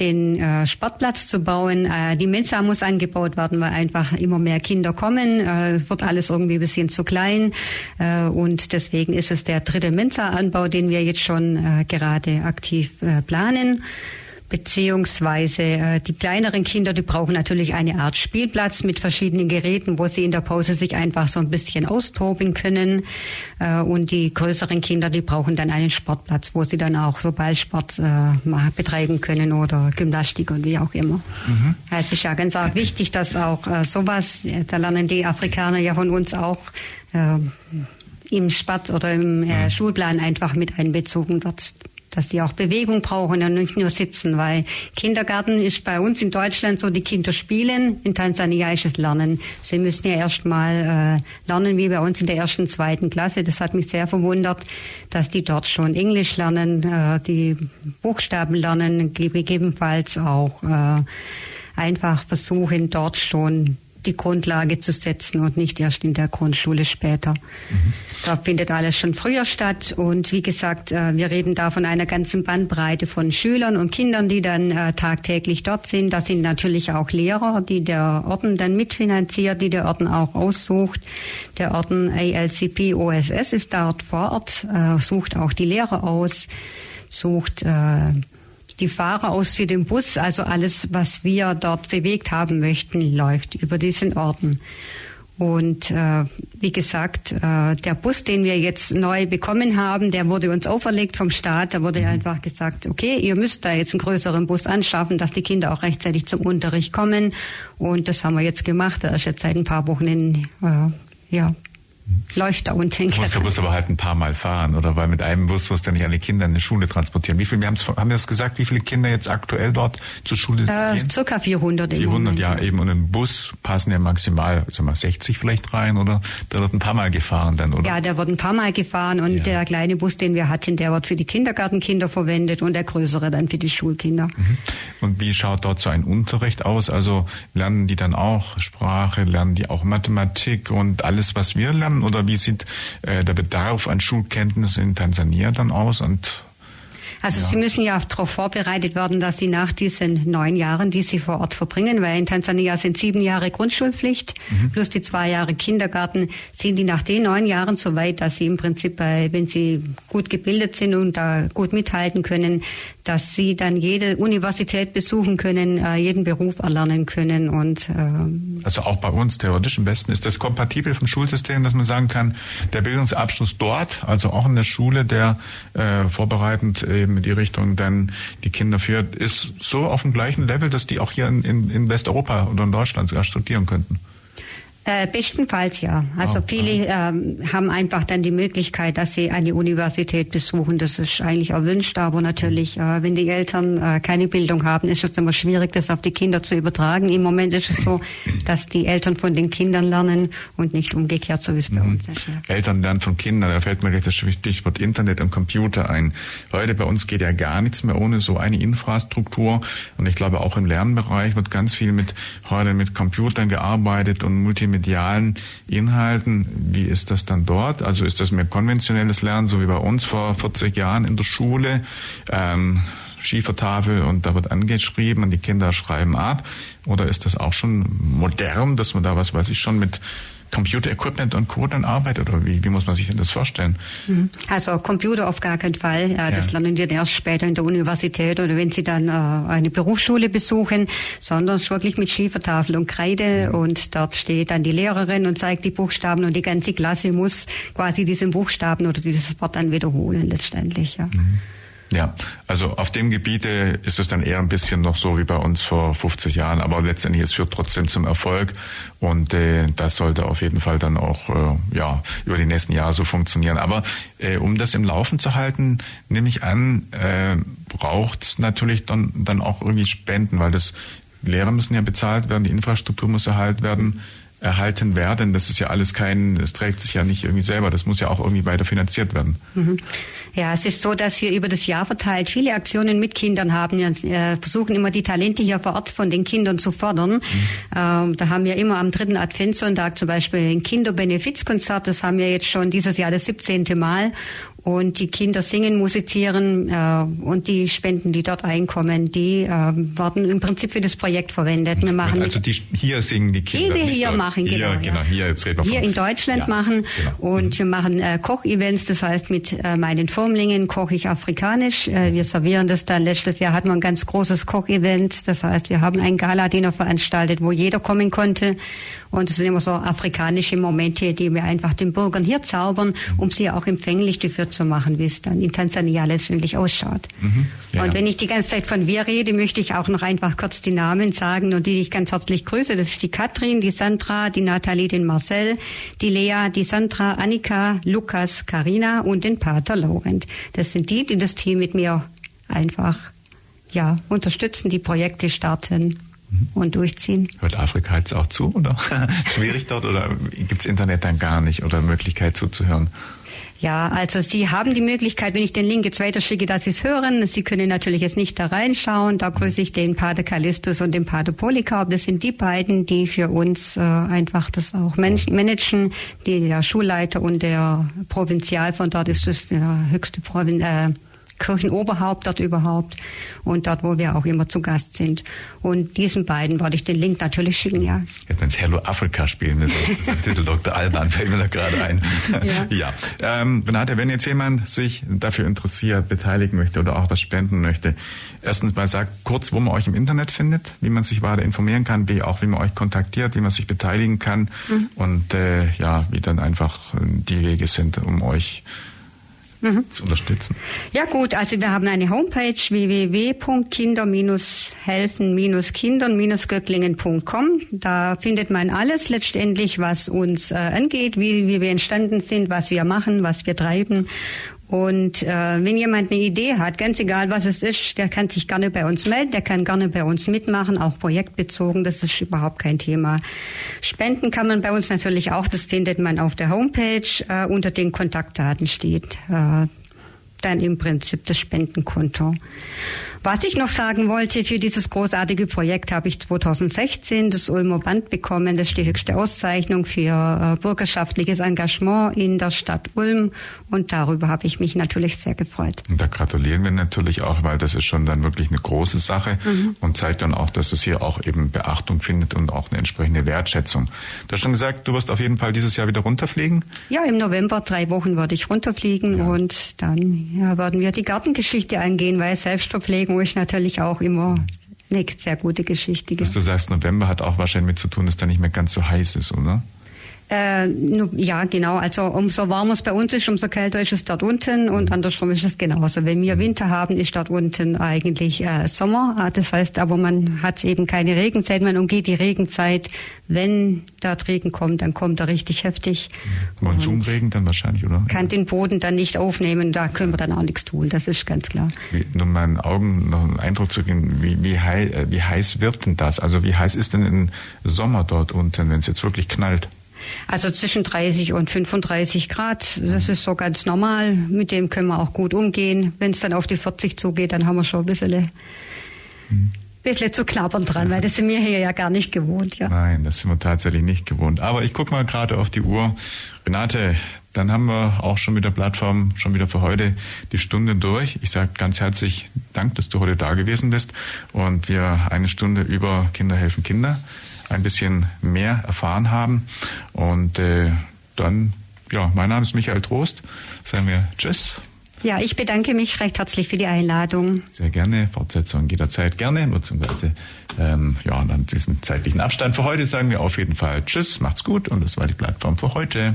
den äh, Sportplatz zu bauen. Äh, die Mensa muss angebaut werden, weil einfach immer mehr Kinder kommen. Äh, es wird alles irgendwie ein bisschen zu klein. Äh, und deswegen ist es der dritte Mensa-Anbau, den wir jetzt schon äh, gerade aktiv äh, planen beziehungsweise äh, die kleineren Kinder, die brauchen natürlich eine Art Spielplatz mit verschiedenen Geräten, wo sie in der Pause sich einfach so ein bisschen austoben können. Äh, und die größeren Kinder, die brauchen dann einen Sportplatz, wo sie dann auch so Ballsport äh, betreiben können oder Gymnastik und wie auch immer. Mhm. Also es ist ja ganz auch wichtig, dass auch äh, sowas, äh, da lernen die Afrikaner ja von uns auch, äh, im Sport oder im äh, mhm. Schulplan einfach mit einbezogen wird dass sie auch Bewegung brauchen und nicht nur sitzen, weil Kindergarten ist bei uns in Deutschland so, die Kinder spielen, in Tansania ist es Lernen. Sie müssen ja erst mal äh, lernen, wie bei uns in der ersten, zweiten Klasse. Das hat mich sehr verwundert, dass die dort schon Englisch lernen, äh, die Buchstaben lernen, gegebenenfalls auch äh, einfach versuchen, dort schon die Grundlage zu setzen und nicht erst in der Grundschule später. Mhm. Da findet alles schon früher statt und wie gesagt, äh, wir reden da von einer ganzen Bandbreite von Schülern und Kindern, die dann äh, tagtäglich dort sind. Da sind natürlich auch Lehrer, die der Orden dann mitfinanziert, die der Orden auch aussucht. Der Orden ALCP OSS ist dort vor Ort, äh, sucht auch die Lehrer aus, sucht die Fahrer aus für den Bus, also alles, was wir dort bewegt haben möchten, läuft über diesen Orden. Und äh, wie gesagt, äh, der Bus, den wir jetzt neu bekommen haben, der wurde uns auferlegt vom Staat. Da wurde mhm. einfach gesagt, okay, ihr müsst da jetzt einen größeren Bus anschaffen, dass die Kinder auch rechtzeitig zum Unterricht kommen. Und das haben wir jetzt gemacht. Da ist jetzt seit ein paar Wochen in, äh, ja, läuft da unten. Du musst aber halt ein paar Mal fahren, oder? Weil mit einem Bus wirst du nicht alle Kinder in die Schule transportieren. Wie viel, wir haben wir das gesagt, wie viele Kinder jetzt aktuell dort zur Schule äh, gehen? Circa 400 im 400, Moment, ja, eben. Und im Bus passen ja maximal, sag mal, 60 vielleicht rein, oder? Der wird ein paar Mal gefahren dann, oder? Ja, der wird ein paar Mal gefahren und ja. der kleine Bus, den wir hatten, der wird für die Kindergartenkinder verwendet und der größere dann für die Schulkinder. Mhm. Und wie schaut dort so ein Unterricht aus? Also lernen die dann auch Sprache, lernen die auch Mathematik und alles, was wir lernen? Oder wie sieht äh, der Bedarf an Schulkenntnissen in Tansania dann aus? Und also ja. Sie müssen ja darauf vorbereitet werden, dass Sie nach diesen neun Jahren, die Sie vor Ort verbringen, weil in Tansania sind sieben Jahre Grundschulpflicht mhm. plus die zwei Jahre Kindergarten, sind die nach den neun Jahren so weit, dass Sie im Prinzip, wenn Sie gut gebildet sind und da gut mithalten können, dass Sie dann jede Universität besuchen können, äh, jeden Beruf erlernen können und äh, also auch bei uns theoretisch im Westen ist das kompatibel vom Schulsystem, dass man sagen kann, der Bildungsabschluss dort, also auch in der Schule, der äh, vorbereitend eben in die Richtung dann die Kinder führt, ist so auf dem gleichen Level, dass die auch hier in, in Westeuropa oder in Deutschland sogar studieren könnten. Äh, bestenfalls ja. Also oh, viele ähm, haben einfach dann die Möglichkeit, dass sie eine Universität besuchen. Das ist eigentlich erwünscht, aber natürlich, äh, wenn die Eltern äh, keine Bildung haben, ist es immer schwierig, das auf die Kinder zu übertragen. Im Moment ist es so, dass die Eltern von den Kindern lernen und nicht umgekehrt, so wie es bei mhm. uns ist. Ja. Eltern lernen von Kindern, da fällt mir gleich das Stichwort Internet und Computer ein. Heute bei uns geht ja gar nichts mehr ohne so eine Infrastruktur. Und ich glaube, auch im Lernbereich wird ganz viel mit heute mit Computern gearbeitet und Multimedia medialen Inhalten. Wie ist das dann dort? Also ist das mehr konventionelles Lernen, so wie bei uns vor 40 Jahren in der Schule? Ähm, Schiefertafel und da wird angeschrieben und die Kinder schreiben ab? Oder ist das auch schon modern, dass man da, was weiß ich, schon mit Computer-Equipment und Co. dann arbeitet oder wie, wie muss man sich denn das vorstellen? Mhm. Also Computer auf gar keinen Fall. Ja, das ja. lernen wir erst später in der Universität oder wenn Sie dann äh, eine Berufsschule besuchen, sondern wirklich mit Schiefertafel und Kreide mhm. und dort steht dann die Lehrerin und zeigt die Buchstaben und die ganze Klasse muss quasi diesen Buchstaben oder dieses Wort dann wiederholen letztendlich. Ja. Mhm. Ja, also auf dem Gebiete ist es dann eher ein bisschen noch so wie bei uns vor 50 Jahren, aber letztendlich es führt trotzdem zum Erfolg und äh, das sollte auf jeden Fall dann auch äh, ja über die nächsten Jahre so funktionieren. Aber äh, um das im Laufen zu halten, nehme ich an, äh, braucht natürlich dann dann auch irgendwie Spenden, weil das Lehrer müssen ja bezahlt werden, die Infrastruktur muss erhalten werden erhalten werden. Das ist ja alles kein, es trägt sich ja nicht irgendwie selber. Das muss ja auch irgendwie weiter finanziert werden. Mhm. Ja, es ist so, dass wir über das Jahr verteilt viele Aktionen mit Kindern haben. Wir äh, versuchen immer die Talente hier vor Ort von den Kindern zu fördern. Mhm. Ähm, da haben wir immer am dritten Adventssonntag zum Beispiel ein Kinderbenefizkonzert. Das haben wir jetzt schon dieses Jahr das 17. Mal. Und die Kinder singen, musizieren äh, und die Spenden, die dort einkommen, die äh, werden im Prinzip für das Projekt verwendet. Wir machen also die hier singen die Kinder. Die wir hier machen, hier, genau. genau ja. hier jetzt reden wir Hier in Deutschland ja, machen genau. und mhm. wir machen äh, Kochevents, das heißt mit äh, meinen Firmlingen koche ich afrikanisch. Äh, wir servieren das dann. Letztes Jahr hatten wir ein ganz großes Kochevent, das heißt wir haben einen Gala-Dinner veranstaltet, wo jeder kommen konnte und es sind immer so afrikanische Momente, die wir einfach den Bürgern hier zaubern, um sie auch empfänglich dafür zu machen, wie es dann in Tansania letztendlich ausschaut. Mhm, ja. Und wenn ich die ganze Zeit von wir rede, möchte ich auch noch einfach kurz die Namen sagen und die ich ganz herzlich grüße. Das ist die Katrin, die Sandra, die Nathalie, den Marcel, die Lea, die Sandra, Annika, Lukas, Karina und den Pater Laurent. Das sind die, die das Team mit mir einfach ja, unterstützen, die Projekte starten und durchziehen. Hört Afrika jetzt auch zu oder schwierig dort oder gibt's Internet dann gar nicht oder Möglichkeit zuzuhören? Ja, also Sie haben die Möglichkeit, wenn ich den Link jetzt weiterschicke, dass Sie es hören. Sie können natürlich jetzt nicht da reinschauen. Da grüße ich den Pater Callistus und den Pater Polycarp. Das sind die beiden, die für uns äh, einfach das auch managen. Die, der Schulleiter und der Provinzial von dort ist das der höchste Provin äh, Kirchenoberhaupt dort überhaupt und dort, wo wir auch immer zu Gast sind. Und diesen beiden wollte ich den Link natürlich schicken, ja. Hätte man Hello Africa spielen müssen. Das ist der Titel Dr. Alban, fällt mir da gerade ein. Ja. ja. Ähm, Renate, wenn jetzt jemand sich dafür interessiert, beteiligen möchte oder auch was spenden möchte, erstens mal sagt kurz, wo man euch im Internet findet, wie man sich weiter informieren kann, wie auch wie man euch kontaktiert, wie man sich beteiligen kann mhm. und äh, ja, wie dann einfach die Wege sind, um euch mhm. zu unterstützen? Ja gut, also wir haben eine Homepage www.kinder-helfen-kindern-göcklingen.com. Da findet man alles letztendlich, was uns äh, angeht, wie, wie wir entstanden sind, was wir machen, was wir treiben. Und äh, wenn jemand eine Idee hat, ganz egal was es ist, der kann sich gerne bei uns melden, der kann gerne bei uns mitmachen, auch projektbezogen, das ist überhaupt kein Thema. Spenden kann man bei uns natürlich auch, das findet man auf der Homepage, äh, unter den Kontaktdaten steht äh, dann im Prinzip das Spendenkonto. Was ich noch sagen wollte, für dieses großartige Projekt habe ich 2016 das Ulmer Band bekommen. Das ist die höchste Auszeichnung für äh, bürgerschaftliches Engagement in der Stadt Ulm. Und darüber habe ich mich natürlich sehr gefreut. Und da gratulieren wir natürlich auch, weil das ist schon dann wirklich eine große Sache mhm. und zeigt dann auch, dass es hier auch eben Beachtung findet und auch eine entsprechende Wertschätzung. Du hast schon gesagt, du wirst auf jeden Fall dieses Jahr wieder runterfliegen? Ja, im November drei Wochen würde ich runterfliegen ja. und dann ja, werden wir die Gartengeschichte angehen, weil Selbstverpflegung wo ich natürlich auch immer eine sehr gute Geschichte. Was du sagst, November hat auch wahrscheinlich mit zu tun, dass da nicht mehr ganz so heiß ist, oder? Äh, ja, genau. Also umso warmer es bei uns ist, umso kälter ist es dort unten und andersrum ist es genauso. Wenn wir Winter haben, ist dort unten eigentlich äh, Sommer. Ah, das heißt aber, man hat eben keine Regenzeit. Man umgeht die Regenzeit. Wenn dort Regen kommt, dann kommt er richtig heftig. Monsunregen dann wahrscheinlich, oder? Kann den Boden dann nicht aufnehmen. Da können wir dann auch nichts tun. Das ist ganz klar. Wie, um meinen Augen noch einen Eindruck zu geben, wie, wie, heiß, äh, wie heiß wird denn das? Also wie heiß ist denn im Sommer dort unten, wenn es jetzt wirklich knallt? Also zwischen 30 und 35 Grad, das ist so ganz normal. Mit dem können wir auch gut umgehen. Wenn es dann auf die 40 zugeht, dann haben wir schon ein bisschen, mhm. bisschen zu knabbern dran, weil das sind wir hier ja gar nicht gewohnt. Ja. Nein, das sind wir tatsächlich nicht gewohnt. Aber ich gucke mal gerade auf die Uhr. Renate, dann haben wir auch schon mit der Plattform schon wieder für heute die Stunde durch. Ich sage ganz herzlich Dank, dass du heute da gewesen bist und wir eine Stunde über Kinder helfen Kinder ein bisschen mehr erfahren haben. Und äh, dann, ja, mein Name ist Michael Trost. Sagen wir Tschüss. Ja, ich bedanke mich recht herzlich für die Einladung. Sehr gerne. Fortsetzung jederzeit gerne, beziehungsweise ähm, ja, und an diesem zeitlichen Abstand für heute sagen wir auf jeden Fall Tschüss, macht's gut und das war die Plattform für heute.